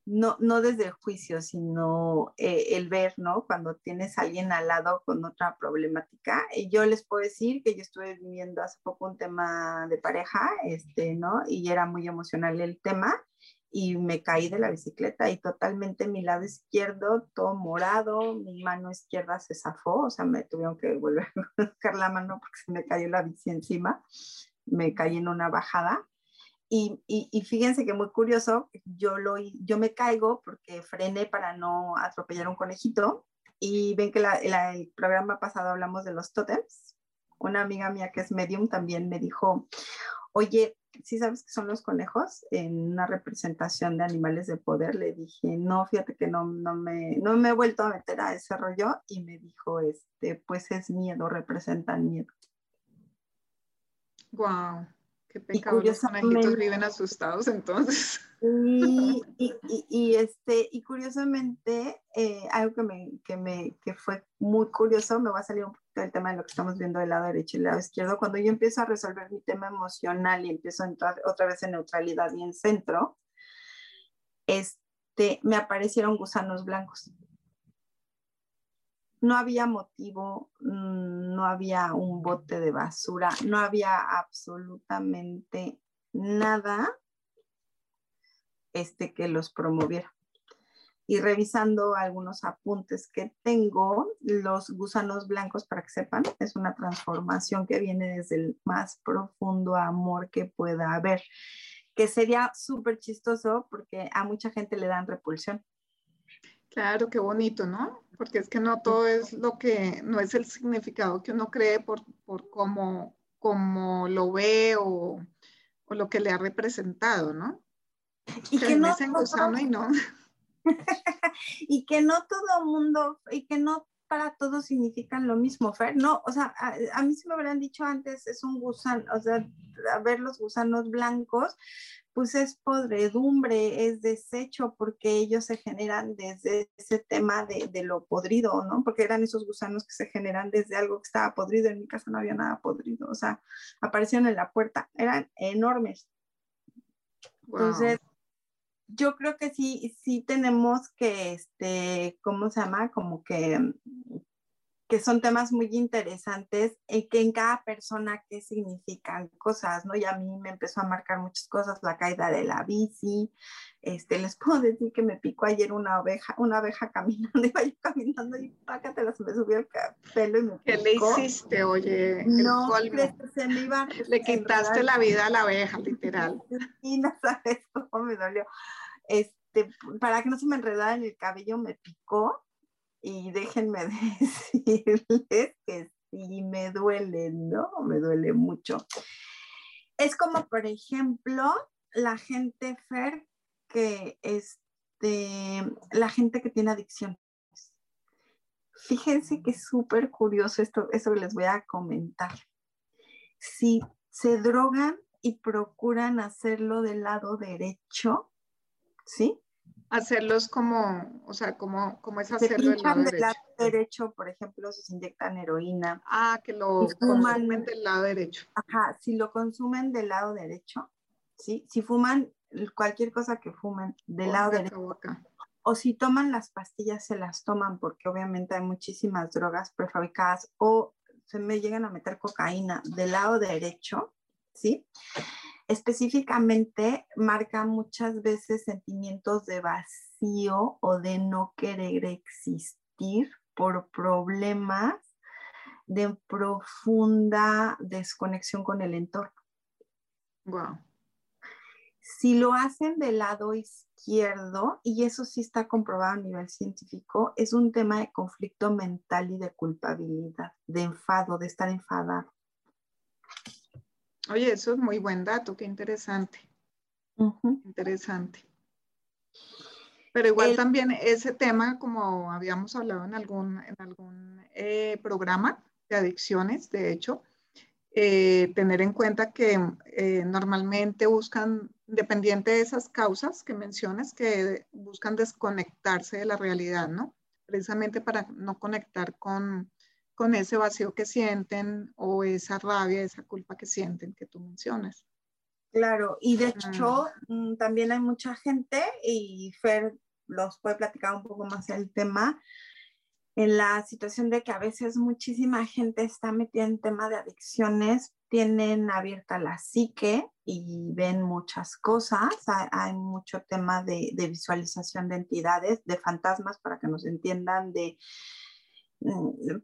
no, no desde el juicio, sino eh, el ver, ¿no? Cuando tienes a alguien al lado con otra problemática. Y yo les puedo decir que yo estuve viviendo hace poco un tema de pareja, este, ¿no? Y era muy emocional el tema y me caí de la bicicleta y totalmente mi lado izquierdo todo morado, mi mano izquierda se zafó, o sea, me tuvieron que volver a [LAUGHS] buscar la mano porque se me cayó la bici encima, me caí en una bajada. Y, y, fíjense que muy curioso, yo, lo, yo me caigo porque frené para no atropellar un conejito y ven que la, el programa pasado hablamos de los tótems. Una amiga mía que es medium también me dijo, oye, ¿sí sabes qué son los conejos? En una representación de animales de poder le dije, no, fíjate que no, no, me, no me he vuelto a meter a ese rollo y me dijo, este, pues es miedo, representan miedo. Wow, qué pecado, los conejitos viven asustados entonces. Y, y, este, y curiosamente, eh, algo que, me, que, me, que fue muy curioso, me va a salir un poquito del tema de lo que estamos viendo del lado derecho y del lado izquierdo, cuando yo empiezo a resolver mi tema emocional y empiezo a entrar otra vez en neutralidad y en centro, este, me aparecieron gusanos blancos. No había motivo, mm, no había un bote de basura, no había absolutamente nada este, que los promoviera. Y revisando algunos apuntes que tengo, los gusanos blancos, para que sepan, es una transformación que viene desde el más profundo amor que pueda haber, que sería súper chistoso porque a mucha gente le dan repulsión. Claro, qué bonito, ¿no? Porque es que no todo es lo que, no es el significado que uno cree por, por cómo, cómo lo ve o, o lo que le ha representado, ¿no? [LAUGHS] y que no, y no. [LAUGHS] y que no todo mundo, y que no para todos significan lo mismo, Fer. No, o sea, a, mí se me habrían dicho antes, es un gusano, o sea, a ver los gusanos blancos, pues es podredumbre, es desecho, porque ellos se generan desde ese tema de, de, lo podrido, ¿no? Porque eran esos gusanos que se generan desde algo que estaba podrido. En mi casa no había nada podrido, o sea, aparecieron en la puerta, eran enormes. Entonces, yo creo que sí, sí tenemos que, este, ¿cómo se llama? Como que que son temas muy interesantes y que en cada persona qué significan cosas, ¿no? Y a mí me empezó a marcar muchas cosas, la caída de la bici, este, les [LAUGHS] puedo decir que me picó ayer una oveja, una abeja caminando, [LAUGHS] iba yo caminando y pácatelas, me subió el pelo y me picó. ¿Qué le hiciste, oye? No, se me iba [LAUGHS] Le quitaste la vida a la abeja, literal. Y no sabes cómo me dolió. Este, para que no se me enredara en el cabello, me picó y déjenme [LAUGHS] decirles que sí me duele, ¿no? Me duele mucho. Es como, por ejemplo, la gente, Fer, que este, la gente que tiene adicciones. Fíjense que es súper curioso esto, eso que les voy a comentar. Si se drogan y procuran hacerlo del lado derecho, ¿sí? Hacerlos como, o sea, como, como es hacerlo del lado, del lado derecho. por ejemplo, si se inyectan heroína. Ah, que lo consumen del lado derecho. Ajá, si lo consumen del lado derecho, ¿sí? Si fuman cualquier cosa que fumen del lado derecho. O si toman las pastillas, se las toman porque obviamente hay muchísimas drogas prefabricadas o se me llegan a meter cocaína del lado derecho, ¿sí? específicamente marca muchas veces sentimientos de vacío o de no querer existir por problemas de profunda desconexión con el entorno. Wow. Si lo hacen del lado izquierdo, y eso sí está comprobado a nivel científico, es un tema de conflicto mental y de culpabilidad, de enfado, de estar enfadado. Oye, eso es muy buen dato, qué interesante. Interesante. Pero igual también ese tema, como habíamos hablado en algún, en algún eh, programa de adicciones, de hecho, eh, tener en cuenta que eh, normalmente buscan, dependiente de esas causas que mencionas, que buscan desconectarse de la realidad, ¿no? Precisamente para no conectar con, con ese vacío que sienten o esa rabia, esa culpa que sienten que tú mencionas. Claro, y de hecho mm, también hay mucha gente, y Fer los puede platicar un poco más el tema, en la situación de que a veces muchísima gente está metida en tema de adicciones, tienen abierta la psique y ven muchas cosas, hay, mucho tema de, de, visualización de entidades, de fantasmas, para que nos entiendan, de mm,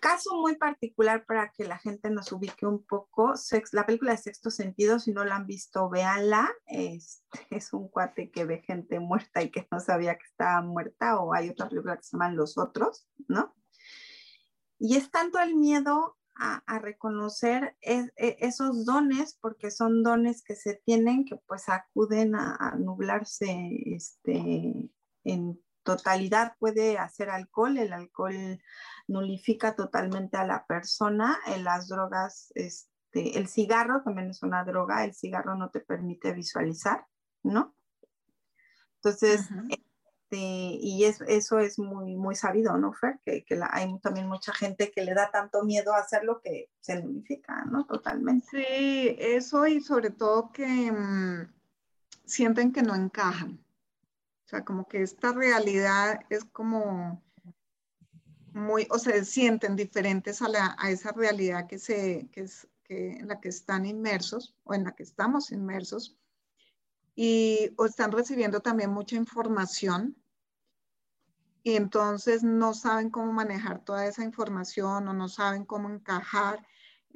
caso muy particular para que la gente nos ubique un poco, la película de Sexto Sentido, si no la han visto, véanla. Es, es un cuate que ve gente muerta y que no sabía que estaba muerta, o hay otra película que se llama Los Otros, ¿no? Y es tanto el miedo a, reconocer e, esos dones, porque son dones que se tienen, que pues acuden a, a nublarse este, en totalidad puede hacer alcohol, el alcohol nulifica totalmente a la persona, en las drogas, este, el cigarro también es una droga, el cigarro no te permite visualizar, ¿no? Entonces, este, y eso es muy, muy sabido, ¿no, Fer? Que, hay también mucha gente que le da tanto miedo a hacerlo que se nulifica, ¿no? Totalmente. Sí, eso y sobre todo que mm, sienten que no encajan o sea, como que esta realidad es como muy, o se sienten diferentes a, la, a esa realidad que se, que es, que, en la que están inmersos o en la que estamos inmersos. Y o están recibiendo también mucha información y entonces no saben cómo manejar toda esa información o no saben cómo encajar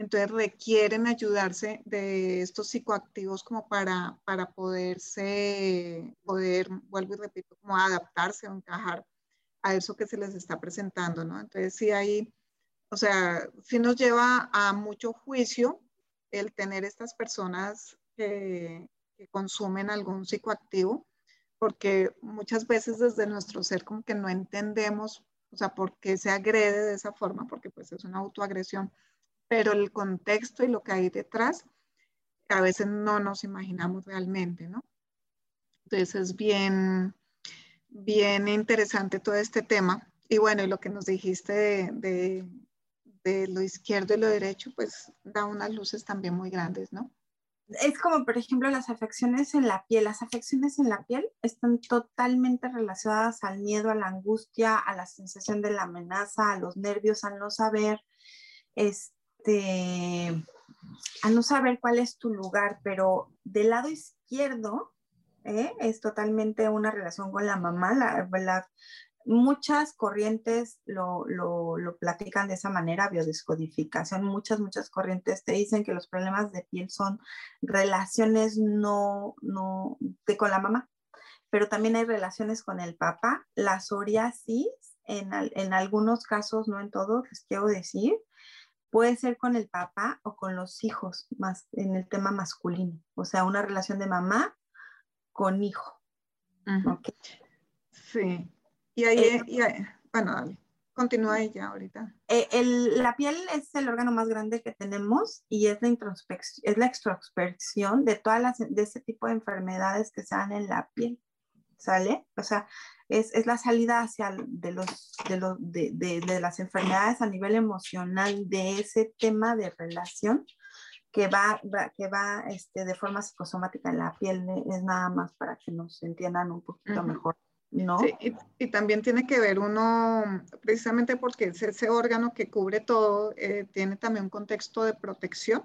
entonces requieren ayudarse de estos psicoactivos como para, para poderse, poder, vuelvo y repito, como adaptarse o encajar a eso que se les está presentando, ¿no? Entonces sí hay, o sea, sí nos lleva a mucho juicio el tener estas personas que, que consumen algún psicoactivo, porque muchas veces desde nuestro ser como que no entendemos, o sea, por qué se agrede de esa forma, porque pues es una autoagresión pero el contexto y lo que hay detrás a veces no nos imaginamos realmente, ¿no? Entonces es bien, bien interesante todo este tema. Y bueno, y lo que nos dijiste de, lo izquierdo y lo derecho, pues da unas luces también muy grandes, ¿no? es como, por ejemplo, las afecciones en la piel. Las afecciones en la piel están totalmente relacionadas al miedo, a la angustia, a la sensación de la amenaza, a los nervios, al no saber, este, a no saber cuál es tu lugar. Pero del lado izquierdo, ¿eh? es totalmente una relación con la mamá. La, muchas corrientes lo, lo, lo, platican de esa manera, biodescodificación, muchas, muchas corrientes te dicen que los problemas de piel son relaciones no, no, de con la mamá, pero también hay relaciones con el papá, la psoriasis, en, en algunos casos, no en todos, les quiero decir, puede ser con el papá o con los hijos, más en el tema masculino, o sea, una relación de mamá con hijo. okay. Sí, y ahí, eh, bueno, dale, continúa ella ahorita. Eh, el, la piel es el órgano más grande que tenemos y es la introspección, es la extrospección de todas las, de ese tipo de enfermedades que se dan en la piel, ¿sale? O sea, es, es la salida hacia de, los, de, los, de, de, de las enfermedades a nivel emocional de ese tema de relación que va, va, que va este, de forma psicosomática en la piel, es nada más para que nos entiendan un poquito uh -huh. mejor. ¿no? Sí, y, y, también tiene que ver uno, precisamente porque es ese órgano que cubre todo, eh, tiene también un contexto de protección,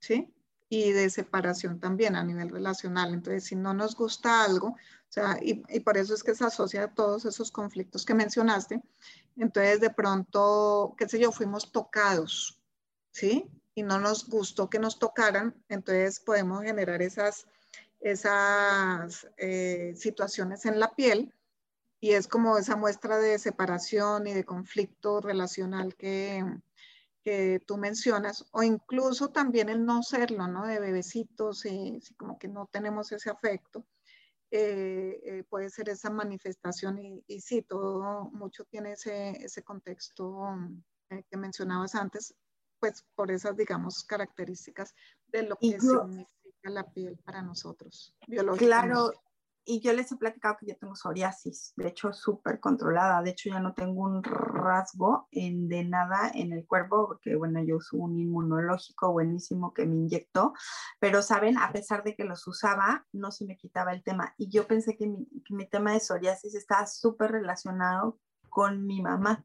¿sí? Y de separación también a nivel relacional. Entonces, si no nos gusta algo, sea, y, y por eso es que se asocia a todos esos conflictos que mencionaste, entonces de pronto, qué sé yo, fuimos tocados, ¿sí? Y no nos gustó que nos tocaran, entonces podemos generar esas esas eh, situaciones en la piel y es como esa muestra de separación y de conflicto relacional que, que tú mencionas, o incluso también el no serlo, ¿no? De bebecitos y, y como que no tenemos ese afecto. Eh, eh, puede ser esa manifestación y, y, sí, todo mucho tiene ese, ese contexto eh, que mencionabas antes, pues por esas, digamos, características de lo que yo, significa la piel para nosotros, Claro, y yo les he platicado que yo tengo psoriasis, de hecho súper controlada, de hecho ya no tengo un rasgo en, de nada en el cuerpo, porque bueno, yo uso un inmunológico buenísimo que me inyectó, pero saben, a pesar de que los usaba, no se me quitaba el tema. Y yo pensé que mi, que mi tema de psoriasis estaba súper relacionado con mi mamá.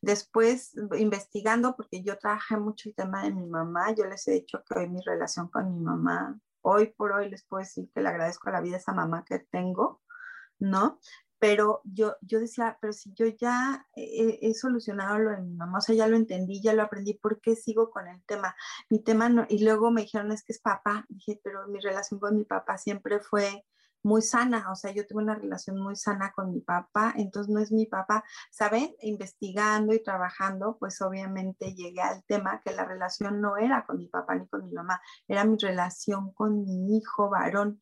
Después, investigando, porque yo trabajé mucho el tema de mi mamá, yo les he dicho que hoy mi relación con mi mamá hoy por hoy les puedo decir que le agradezco a la vida a esa mamá que tengo, ¿no? Pero yo, yo decía, pero si yo ya he, he, solucionado lo de mi mamá, o sea, ya lo entendí, ya lo aprendí, ¿por qué sigo con el tema? Mi tema no, y luego me dijeron, es que es papá, dije, pero mi relación con mi papá siempre fue muy sana, o sea, yo tuve una relación muy sana con mi papá, entonces no es mi papá, ¿saben? Investigando y trabajando, pues obviamente llegué al tema que la relación no era con mi papá ni con mi mamá, era mi relación con mi hijo varón.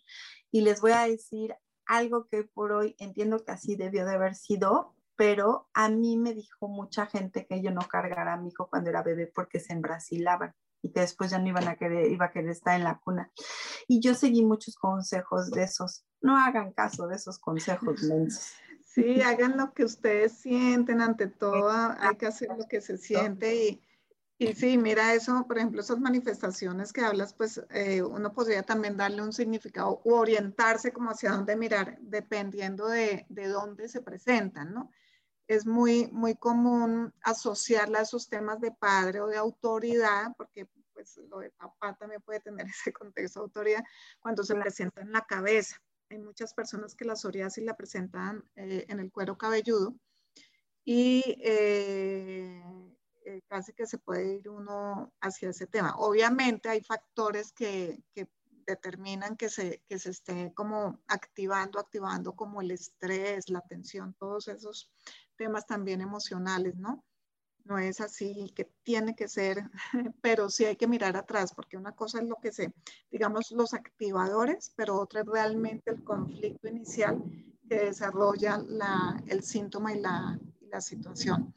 Y les voy a decir algo que por hoy entiendo que así debió de haber sido, pero a mí me dijo mucha gente que yo no cargara a mi hijo cuando era bebé porque se embrasilaban y que después ya no iban a querer, iba a querer estar en la cuna. Y yo seguí muchos consejos de esos. No hagan caso de esos consejos, mensos. [LAUGHS] Sí, hagan lo que ustedes sienten, ante todo hay que hacer lo que se siente y, y sí, mira eso, por ejemplo, esas manifestaciones que hablas, pues eh, uno podría también darle un significado o orientarse como hacia dónde mirar, dependiendo de, de dónde se presentan, ¿no? Es muy, muy común asociarla a esos temas de padre o de autoridad, porque pues lo de papá también puede tener [LAUGHS] ese contexto de autoridad cuando se presenta en la cabeza. Hay muchas personas que la psoriasis la presentan eh, en el cuero cabelludo y eh, eh, casi que se puede ir uno hacia ese tema. Obviamente hay factores que, que determinan que se, que se esté como activando, activando como el estrés, la tensión, todos esos temas también emocionales, ¿no? No es así que tiene que ser, [LAUGHS] pero sí hay que mirar atrás, porque una cosa es lo que se, digamos, los activadores, pero otra es realmente el conflicto inicial que desarrolla la, el síntoma y la, y la situación.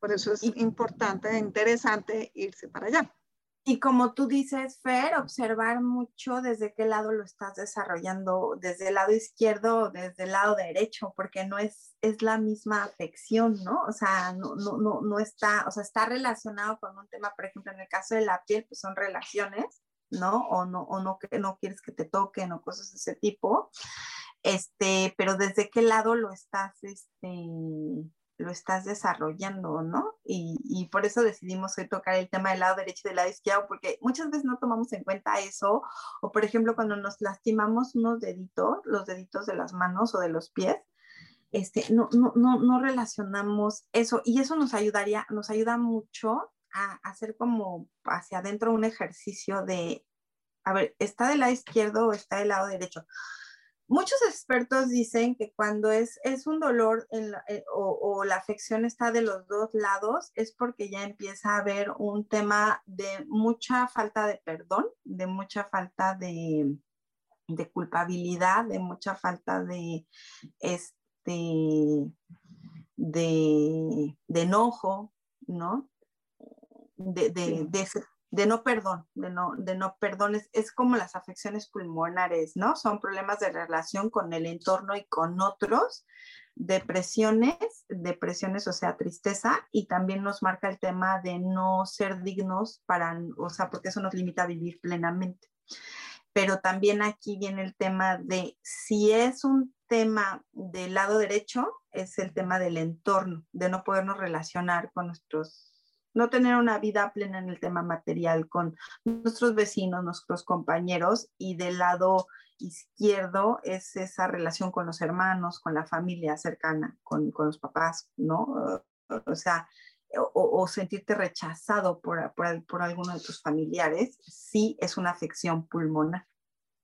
Por eso es importante e interesante irse para allá. Y como tú dices, Fer, observar mucho desde qué lado lo estás desarrollando, desde el lado izquierdo o desde el lado derecho, porque no es, es la misma afección, ¿no? O sea, no, no, no, no está, o sea, está relacionado con un tema, por ejemplo, en el caso de la piel, pues son relaciones, ¿no? O no, o no, no quieres que te toquen o cosas de ese tipo. Este, pero desde qué lado lo estás, este, lo estás desarrollando, ¿no? Y, por eso decidimos hoy tocar el tema del lado derecho y del lado izquierdo, porque muchas veces no tomamos en cuenta eso, o por ejemplo cuando nos lastimamos unos deditos, los deditos de las manos o de los pies, este, no, no, no, no relacionamos eso, y eso nos ayudaría, nos ayuda mucho a hacer como hacia adentro un ejercicio de, a ver, ¿está del lado izquierdo o está del lado derecho? Muchos expertos dicen que cuando es, es un dolor eh, o, la afección está de los dos lados es porque ya empieza a haber un tema de mucha falta de perdón, de mucha falta de, culpabilidad, de mucha falta de, este, de, enojo, ¿no? De, de, de no perdón, de no, de no perdón, es, como las afecciones pulmonares, ¿no? Son problemas de relación con el entorno y con otros, depresiones, depresiones, o sea, tristeza, y también nos marca el tema de no ser dignos para, o sea, porque eso nos limita a vivir plenamente. Pero también aquí viene el tema de si es un tema del lado derecho, es el tema del entorno, de no podernos relacionar con nuestros no tener una vida plena en el tema material con nuestros vecinos, nuestros compañeros y del lado izquierdo es esa relación con los hermanos, con la familia cercana, con, los papás, ¿no? O sea, o, sentirte rechazado por, por, alguno de tus familiares, sí es una afección pulmonar,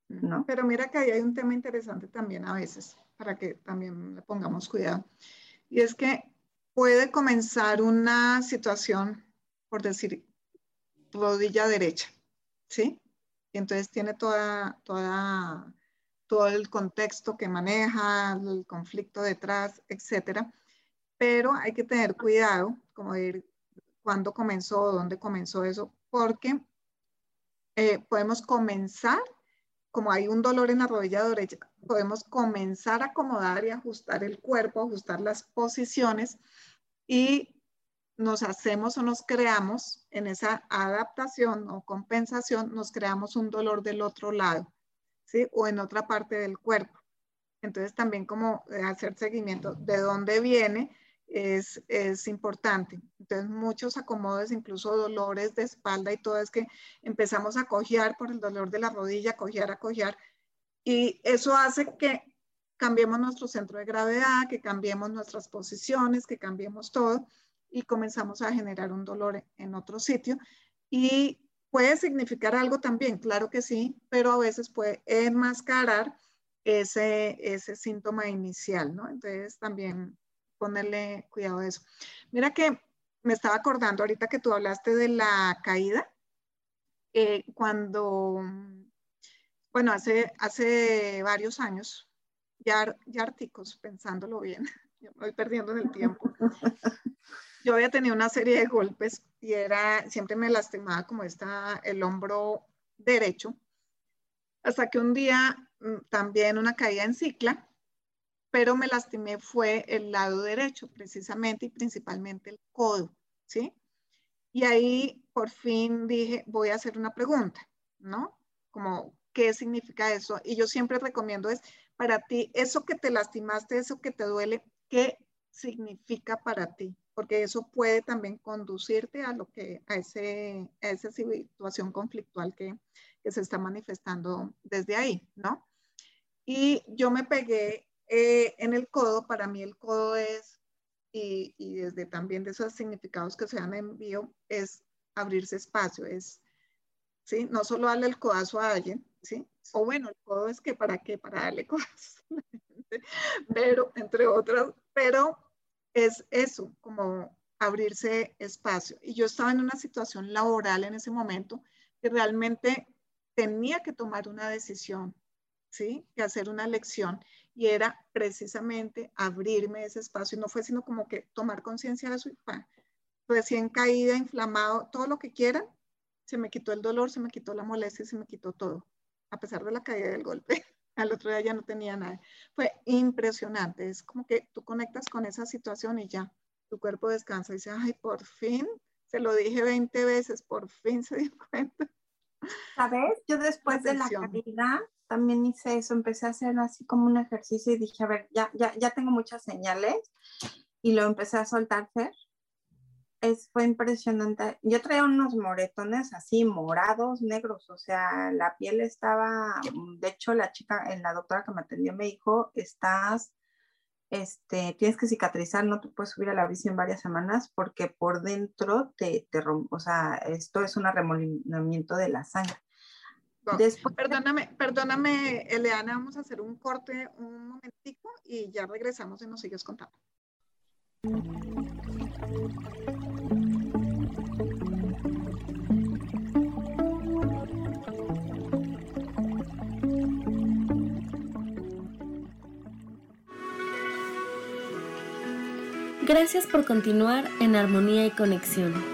¿no? Pero mira que ahí hay un tema interesante también a veces, para que también le pongamos cuidado, y es que puede comenzar una situación, por decir, rodilla derecha, ¿sí? Y entonces tiene toda, toda, todo el contexto que maneja, el conflicto detrás, etcétera. Pero hay que tener cuidado, como ver cuándo comenzó, dónde comenzó eso, porque eh, podemos comenzar, como hay un dolor en la rodilla derecha, podemos comenzar a acomodar y ajustar el cuerpo, ajustar las posiciones y nos hacemos o nos creamos en esa adaptación o compensación, nos creamos un dolor del otro lado, ¿sí? O en otra parte del cuerpo. Entonces también como eh, hacer seguimiento de dónde viene es, es importante. Entonces muchos acomodos, incluso dolores de espalda y todo, es que empezamos a cojear por el dolor de la rodilla, cojear, a cojear. Y eso hace que cambiemos nuestro centro de gravedad, que cambiemos nuestras posiciones, que cambiemos todo y comenzamos a generar un dolor en otro sitio. Y puede significar algo también, claro que sí, pero a veces puede enmascarar ese, ese síntoma inicial, ¿no? Entonces también ponerle cuidado a eso. Mira que me estaba acordando ahorita que tú hablaste de la caída, eh, cuando, bueno, hace, hace varios años, ya, ya articos, pensándolo bien, [LAUGHS] yo me voy perdiendo en el tiempo. [LAUGHS] Yo había tenido una serie de golpes y era, siempre me lastimaba como está el hombro derecho, hasta que un día mm, también una caída en cicla, pero me lastimé fue el lado derecho, precisamente y principalmente el codo, ¿sí? Y ahí por fin dije, voy a hacer una pregunta, ¿no? Como, ¿qué significa eso? Y yo siempre recomiendo es, para ti, eso que te lastimaste, eso que te duele, ¿qué significa para ti? Porque eso puede también conducirte a lo que, a, ese, a esa situación conflictual que, que se está manifestando desde ahí, ¿no? Y yo me pegué eh, en el codo, para mí el codo es, y, y, desde también de esos significados que se dan en es abrirse espacio, es, ¿sí? No solo darle el codazo a alguien, ¿sí? O bueno, el codo es que para qué, para darle [LAUGHS] codazo pero entre otras, pero es eso, como abrirse espacio. Y yo estaba en una situación laboral en ese momento que realmente tenía que tomar una decisión, ¿sí? Que hacer una elección. Y era precisamente abrirme ese espacio. Y no fue sino como que tomar conciencia de su recién caída, inflamado, todo lo que quieran. Se me quitó el dolor, se me quitó la molestia, se me quitó todo, a pesar de la caída del golpe. [LAUGHS] al otro día ya no tenía nada. Fue impresionante, es como que tú conectas con esa situación y ya, tu cuerpo descansa y dice, ay, por fin, se lo dije 20 veces, por fin se dio [LAUGHS] cuenta. ¿Sabes? Yo después de la caída también hice eso, empecé a hacer así como un ejercicio y dije, a ver, ya, ya, ya tengo muchas señales y lo empecé a soltar, Fer. Es, fue impresionante. Yo traía unos moretones así, morados, negros, o sea, la piel estaba, de hecho, la chica, la doctora que me atendió me dijo, estás este, tienes que cicatrizar, no te puedes subir a la bici en varias semanas porque por dentro te, te o sea, esto es un arremolinamiento de la sangre. Después, perdóname, perdóname, Eleana, vamos a hacer un corte un momentico y ya regresamos y nos sigues contando. Gracias por continuar en armonía y conexión.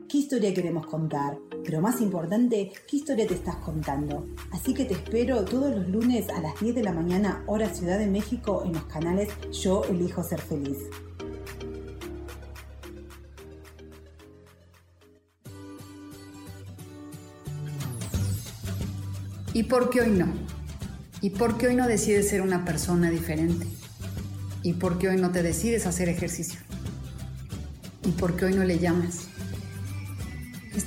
qué historia queremos contar. Pero más importante, qué historia te estás contando. Así que te espero todos los lunes a las 10 de la mañana, hora Ciudad de México, en los canales Yo Elijo Ser Feliz. ¿Y por qué hoy no? ¿Y por qué hoy no decides ser una persona diferente? ¿Y por qué hoy no te decides hacer ejercicio? ¿Y por qué hoy no le llamas?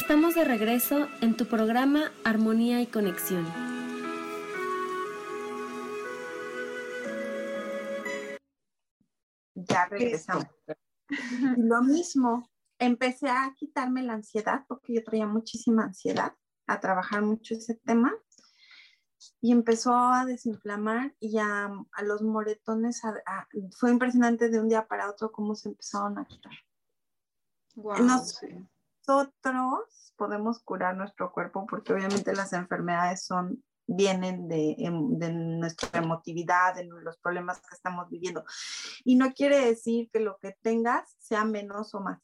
Estamos de regreso en tu programa Armonía y Conexión. Ya regresamos. lo mismo, empecé a quitarme la ansiedad, porque yo traía muchísima ansiedad, a trabajar mucho ese tema, y empezó a desinflamar y a, a los moretones, fue impresionante de un día para otro cómo se empezaron a quitar. Nosotros podemos curar nuestro cuerpo porque obviamente las enfermedades son vienen de, em, de, nuestra emotividad, de los problemas que estamos viviendo. Y no quiere decir que lo que tengas sea menos o más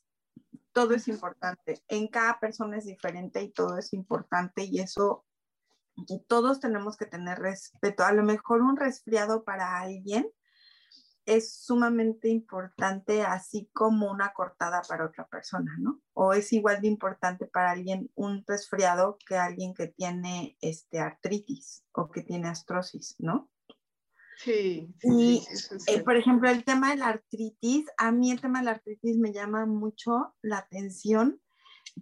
todo es importante. En cada persona es diferente y todo es importante y eso y todos tenemos que tener respeto. A lo mejor un resfriado para alguien es sumamente importante, así como una cortada para otra persona, ¿no? O es igual de importante para alguien un resfriado que alguien que tiene este, artritis o que tiene astrosis, ¿no? Sí, y eh, por ejemplo, el tema de la artritis, a mí el tema de la artritis me llama mucho la atención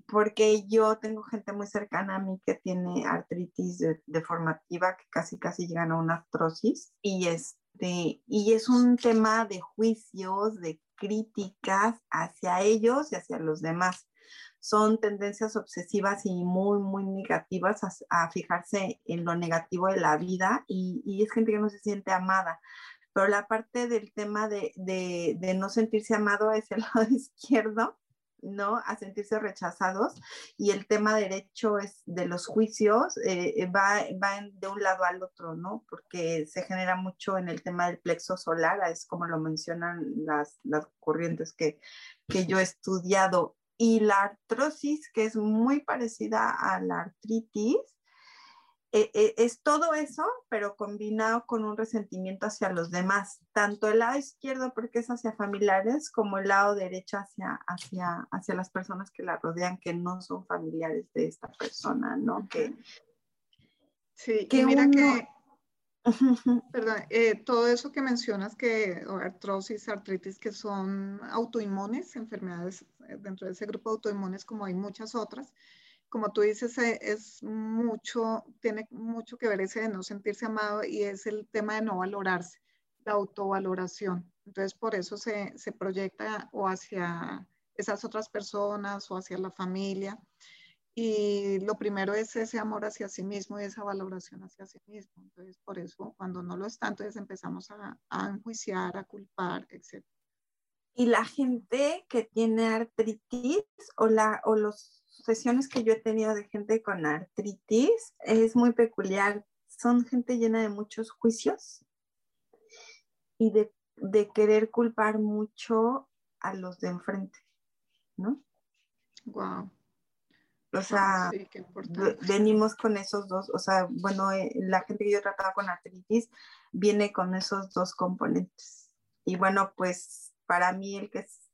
porque yo tengo gente muy cercana a mí que tiene artritis deformativa que casi casi llegan a una artrosis y este y es un tema de juicios, de críticas hacia ellos y hacia los demás son tendencias obsesivas y muy, muy negativas a, fijarse en lo negativo de la vida y, es gente que no se siente amada. Pero la parte del tema de, de, no sentirse amado es el [LAUGHS] lado izquierdo, ¿no? A sentirse rechazados. Y el tema derecho es de los juicios, eh, va, va de un lado al otro, ¿no? Porque se genera mucho en el tema del plexo solar, es como lo mencionan las, las corrientes que, que yo he estudiado Y la artrosis, que es muy parecida a la artritis, e, e, es todo eso, pero combinado con un resentimiento hacia los demás, tanto el lado izquierdo porque es hacia familiares, como el lado derecho hacia, hacia, hacia las personas que la rodean, que no son familiares de esta persona, ¿no? Que, sí, que mira que, [LAUGHS] perdón, eh, todo eso que mencionas, que artrosis, artritis, que son autoinmunes, enfermedades eh, dentro de ese grupo de autoinmunes, como hay muchas otras, como tú dices, eh, es mucho, tiene mucho que ver ese de no sentirse amado y es el tema de no valorarse, la autovaloración. Entonces, por eso se, se proyecta o hacia esas otras personas o hacia la familia. Y lo primero es ese amor hacia sí mismo y esa valoración hacia sí mismo. Entonces, por eso, cuando no lo está, entonces empezamos a, a enjuiciar, a culpar, etc. Y la gente que tiene artritis o, la, o los sesiones que yo he tenido de gente con artritis es muy peculiar. Son gente llena de muchos juicios y de, querer culpar mucho a los de enfrente, ¿no? Wow. O sea, venimos con esos dos, o sea, bueno, eh, la gente que yo he tratado con artritis viene con esos dos componentes. Y bueno, pues para mí el que es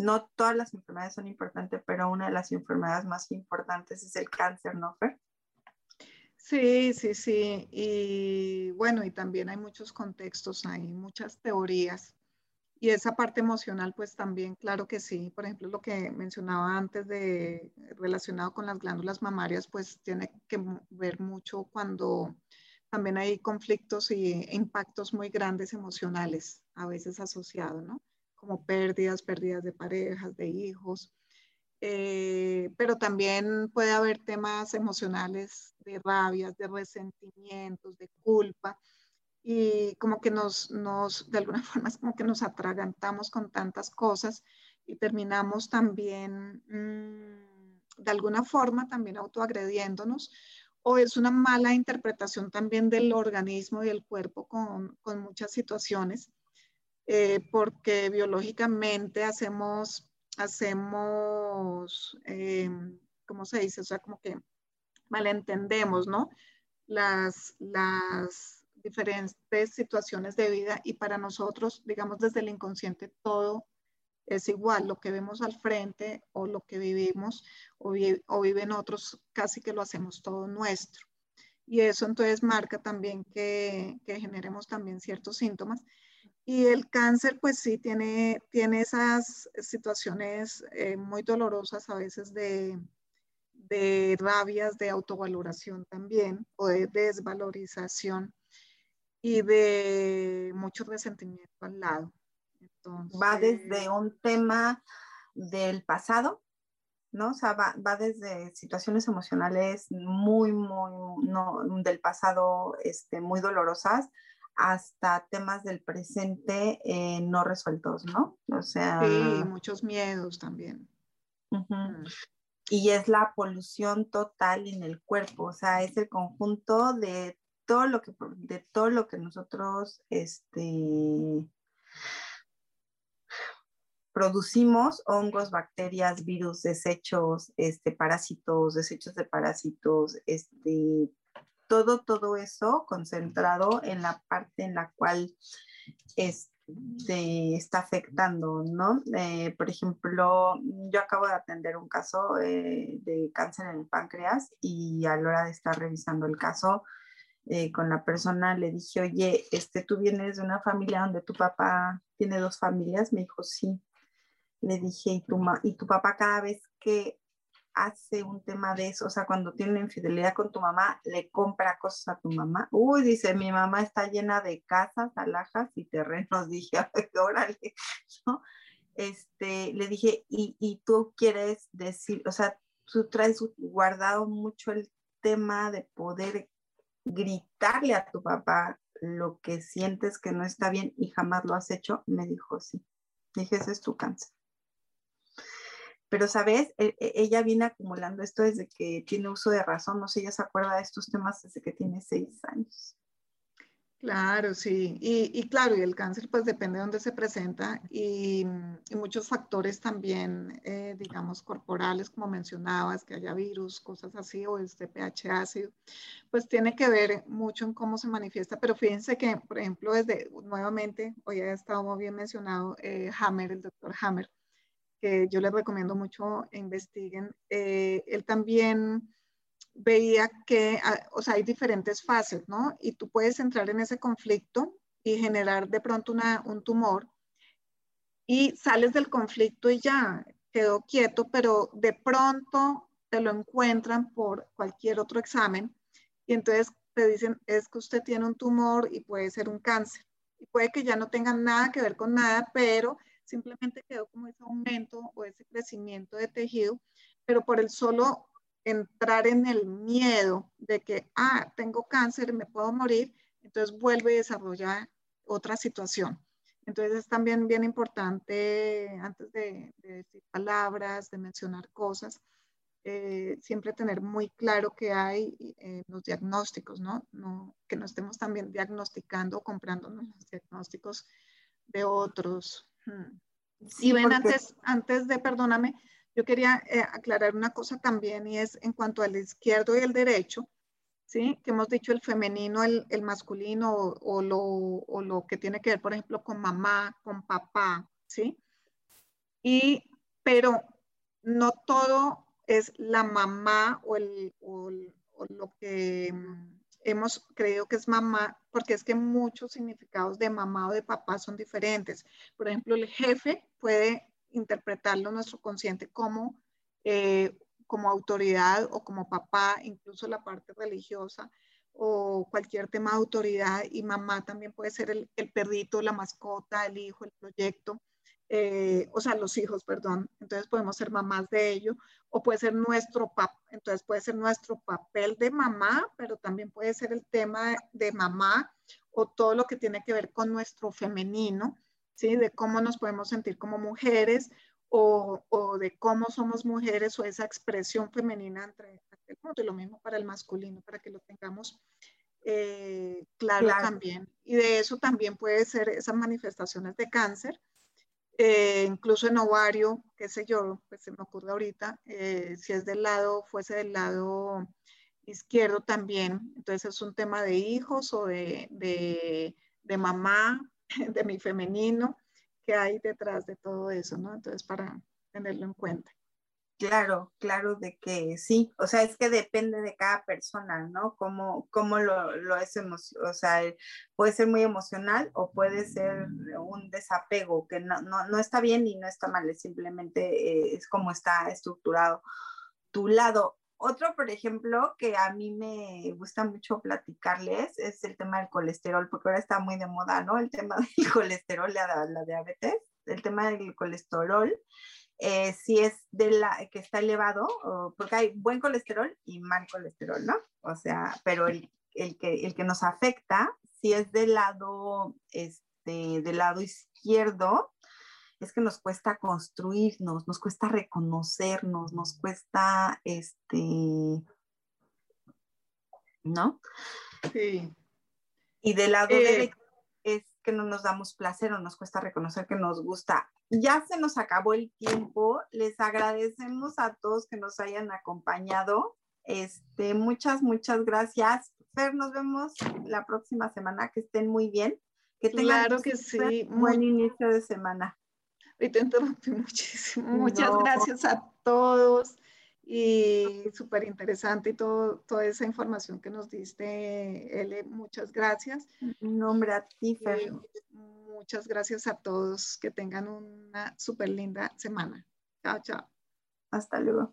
no todas las enfermedades son importantes, pero una de las enfermedades más importantes es el cáncer, ¿no, Fer? Sí, sí, sí. Y bueno, y también hay muchos contextos, hay muchas teorías. Y esa parte emocional, pues también, claro que sí. Por ejemplo, lo que mencionaba antes de relacionado con las glándulas mamarias, pues tiene que ver mucho cuando también hay conflictos y impactos muy grandes emocionales, a veces asociados, ¿no? Como pérdidas, pérdidas de parejas, de hijos, eh, pero también puede haber temas emocionales de rabias, de resentimientos, de culpa, y como que nos, nos, de alguna [LAUGHS] forma es como que nos atragantamos con tantas cosas y terminamos también, mm, de alguna forma, también autoagrediéndonos, o es una mala interpretación también del organismo y del cuerpo con, con muchas situaciones eh, porque biológicamente hacemos, hacemos, eh, ¿cómo se dice? O sea, como que malentendemos, ¿no? Las, las diferentes situaciones de vida y para nosotros, digamos, desde el inconsciente todo es igual, lo que vemos al frente o lo que vivimos o, o viven otros, casi que lo hacemos todo nuestro. Y eso entonces marca también que, que generemos también ciertos síntomas y el cáncer, pues sí, tiene, tiene esas situaciones eh, muy dolorosas a veces de, de rabias, de autovaloración también, o de desvalorización y de mucho resentimiento al lado. va desde un tema del pasado, ¿no? O sea, va, va, desde situaciones emocionales muy, muy, no, del pasado, este, muy dolorosas, hasta temas del presente eh, no resueltos, ¿no? O sea... Sí, muchos miedos también. Mm. Y es la polución total en el cuerpo, o sea, es el conjunto de todo lo que, de todo lo que nosotros, este, producimos hongos, bacterias, virus, desechos, este, parásitos, desechos de parásitos, este, todo, todo eso concentrado en la parte en la cual este, está afectando, ¿no? Eh, por ejemplo, yo acabo de atender un caso eh, de cáncer en el páncreas y a la hora de estar revisando el caso eh, con la persona le dije, oye, este, tú vienes de una familia donde tu papá tiene dos familias, me dijo, sí. Le dije, ¿y tu, y tu papá cada vez que hace un tema de eso, o sea, cuando tiene infidelidad con tu mamá, le compra cosas a tu mamá. Uy, dice, mi mamá está llena de casas, alhajas y terrenos. [LAUGHS] Dije, órale, [LAUGHS] ¿no? Este, le dije, y, y tú quieres decir, o sea, tú traes guardado mucho el tema de poder gritarle a tu papá lo que sientes que no está bien y jamás lo has hecho, me dijo sí. Dije, ese es tu cáncer. Pero, ¿sabes? E, e, ella viene acumulando esto desde que tiene uso de razón. No sé, ella se acuerda de estos temas desde que tiene seis años. Claro, sí. Y, claro, y el cáncer pues depende de dónde se presenta y, muchos factores también, eh, digamos, corporales, como mencionabas, que haya virus, cosas así, o este pH ácido, pues tiene que ver mucho en cómo se manifiesta. Pero fíjense que, por ejemplo, desde, nuevamente, hoy ha estado muy bien mencionado eh, Hammer, el doctor Hammer, que yo les recomiendo mucho investiguen. Eh, él también veía que, ah, o sea, hay diferentes fases, ¿no? Y tú puedes entrar en ese conflicto y generar de pronto una, un tumor y sales del conflicto y ya quedó quieto, pero de pronto te lo encuentran por cualquier otro examen y entonces te dicen es que usted tiene un tumor y puede ser un cáncer. Y puede que ya no tenga nada que ver con nada, pero simplemente quedó como ese aumento o ese crecimiento de tejido, pero por el solo entrar en el miedo de que, ah, tengo cáncer, me puedo morir, entonces vuelve y desarrolla otra situación. Entonces es también bien importante, antes de, decir palabras, de mencionar cosas, eh, siempre tener muy claro que hay eh, los diagnósticos, ¿no? Que no estemos también diagnosticando o comprándonos los diagnósticos de otros. Hmm. y ven, antes, antes de, perdóname, yo quería eh, aclarar una cosa también y es en cuanto al izquierdo y el derecho, ¿sí? Que hemos dicho el femenino, el, el masculino o, lo, o, lo, que tiene que ver, por ejemplo, con mamá, con papá, ¿sí? Y, pero no todo es la mamá o, el, o, o lo que hemos creído que es mamá, porque es que muchos significados de mamá o de papá son diferentes. Por ejemplo, el jefe puede interpretarlo nuestro consciente como, eh, como autoridad o como papá, incluso la parte religiosa o cualquier tema de autoridad y mamá también puede ser el, el perrito, la mascota, el hijo, el proyecto, eh, o sea, los hijos, perdón. Entonces podemos ser mamás de ello o puede ser nuestro papá, entonces puede ser nuestro papel de mamá, pero también puede ser el tema de mamá o todo lo que tiene que ver con nuestro femenino de cómo nos podemos sentir como mujeres o, de cómo somos mujeres o esa expresión femenina entre, el mundo. Y lo mismo para el masculino, para que lo tengamos eh, claro, también. Y de eso también puede ser esas manifestaciones de cáncer, eh, incluso en ovario, qué sé yo, pues se me ocurre ahorita, eh, si es del lado, fuese del lado izquierdo también, entonces es un tema de hijos o de, de, de mamá [LAUGHS] de mi femenino, que hay detrás de todo eso, ¿no? Entonces, para tenerlo en cuenta. Claro, claro de que sí, o sea, es que depende de cada persona, ¿no? Cómo, cómo lo, lo es, o sea, puede ser muy emocional o puede ser un desapego, que no, no, no está bien y no está mal, simplemente eh, es como está estructurado tu lado. Otro, por ejemplo, que a mí me gusta mucho platicarles es el tema del colesterol, porque ahora está muy de moda, ¿no? El tema del [LAUGHS] colesterol, la, la diabetes, el tema del colesterol, eh, si es de la que está elevado, porque hay buen colesterol y mal colesterol, ¿no? O sea, pero el, el, que, el que nos afecta, si es del lado, este, del lado izquierdo, es que nos cuesta construirnos, nos cuesta reconocernos, nos cuesta, este, ¿no? Sí. Y del lado eh, derecho que no nos damos placer o nos cuesta reconocer que nos gusta. Ya se nos acabó el tiempo. Les agradecemos a todos que nos hayan acompañado. Este, muchas, muchas gracias. Fer, nos vemos la próxima semana. Que estén muy bien. Que tengan claro que sí. buen inicio de semana y te interrumpí muchísimo. [LAUGHS] Muchas gracias a todos y súper interesante y todo, toda esa información que nos diste, Ele, muchas gracias. Nombre a ti, Fer. Muchas gracias a todos, que tengan una súper linda semana. Chao, chao. Hasta luego.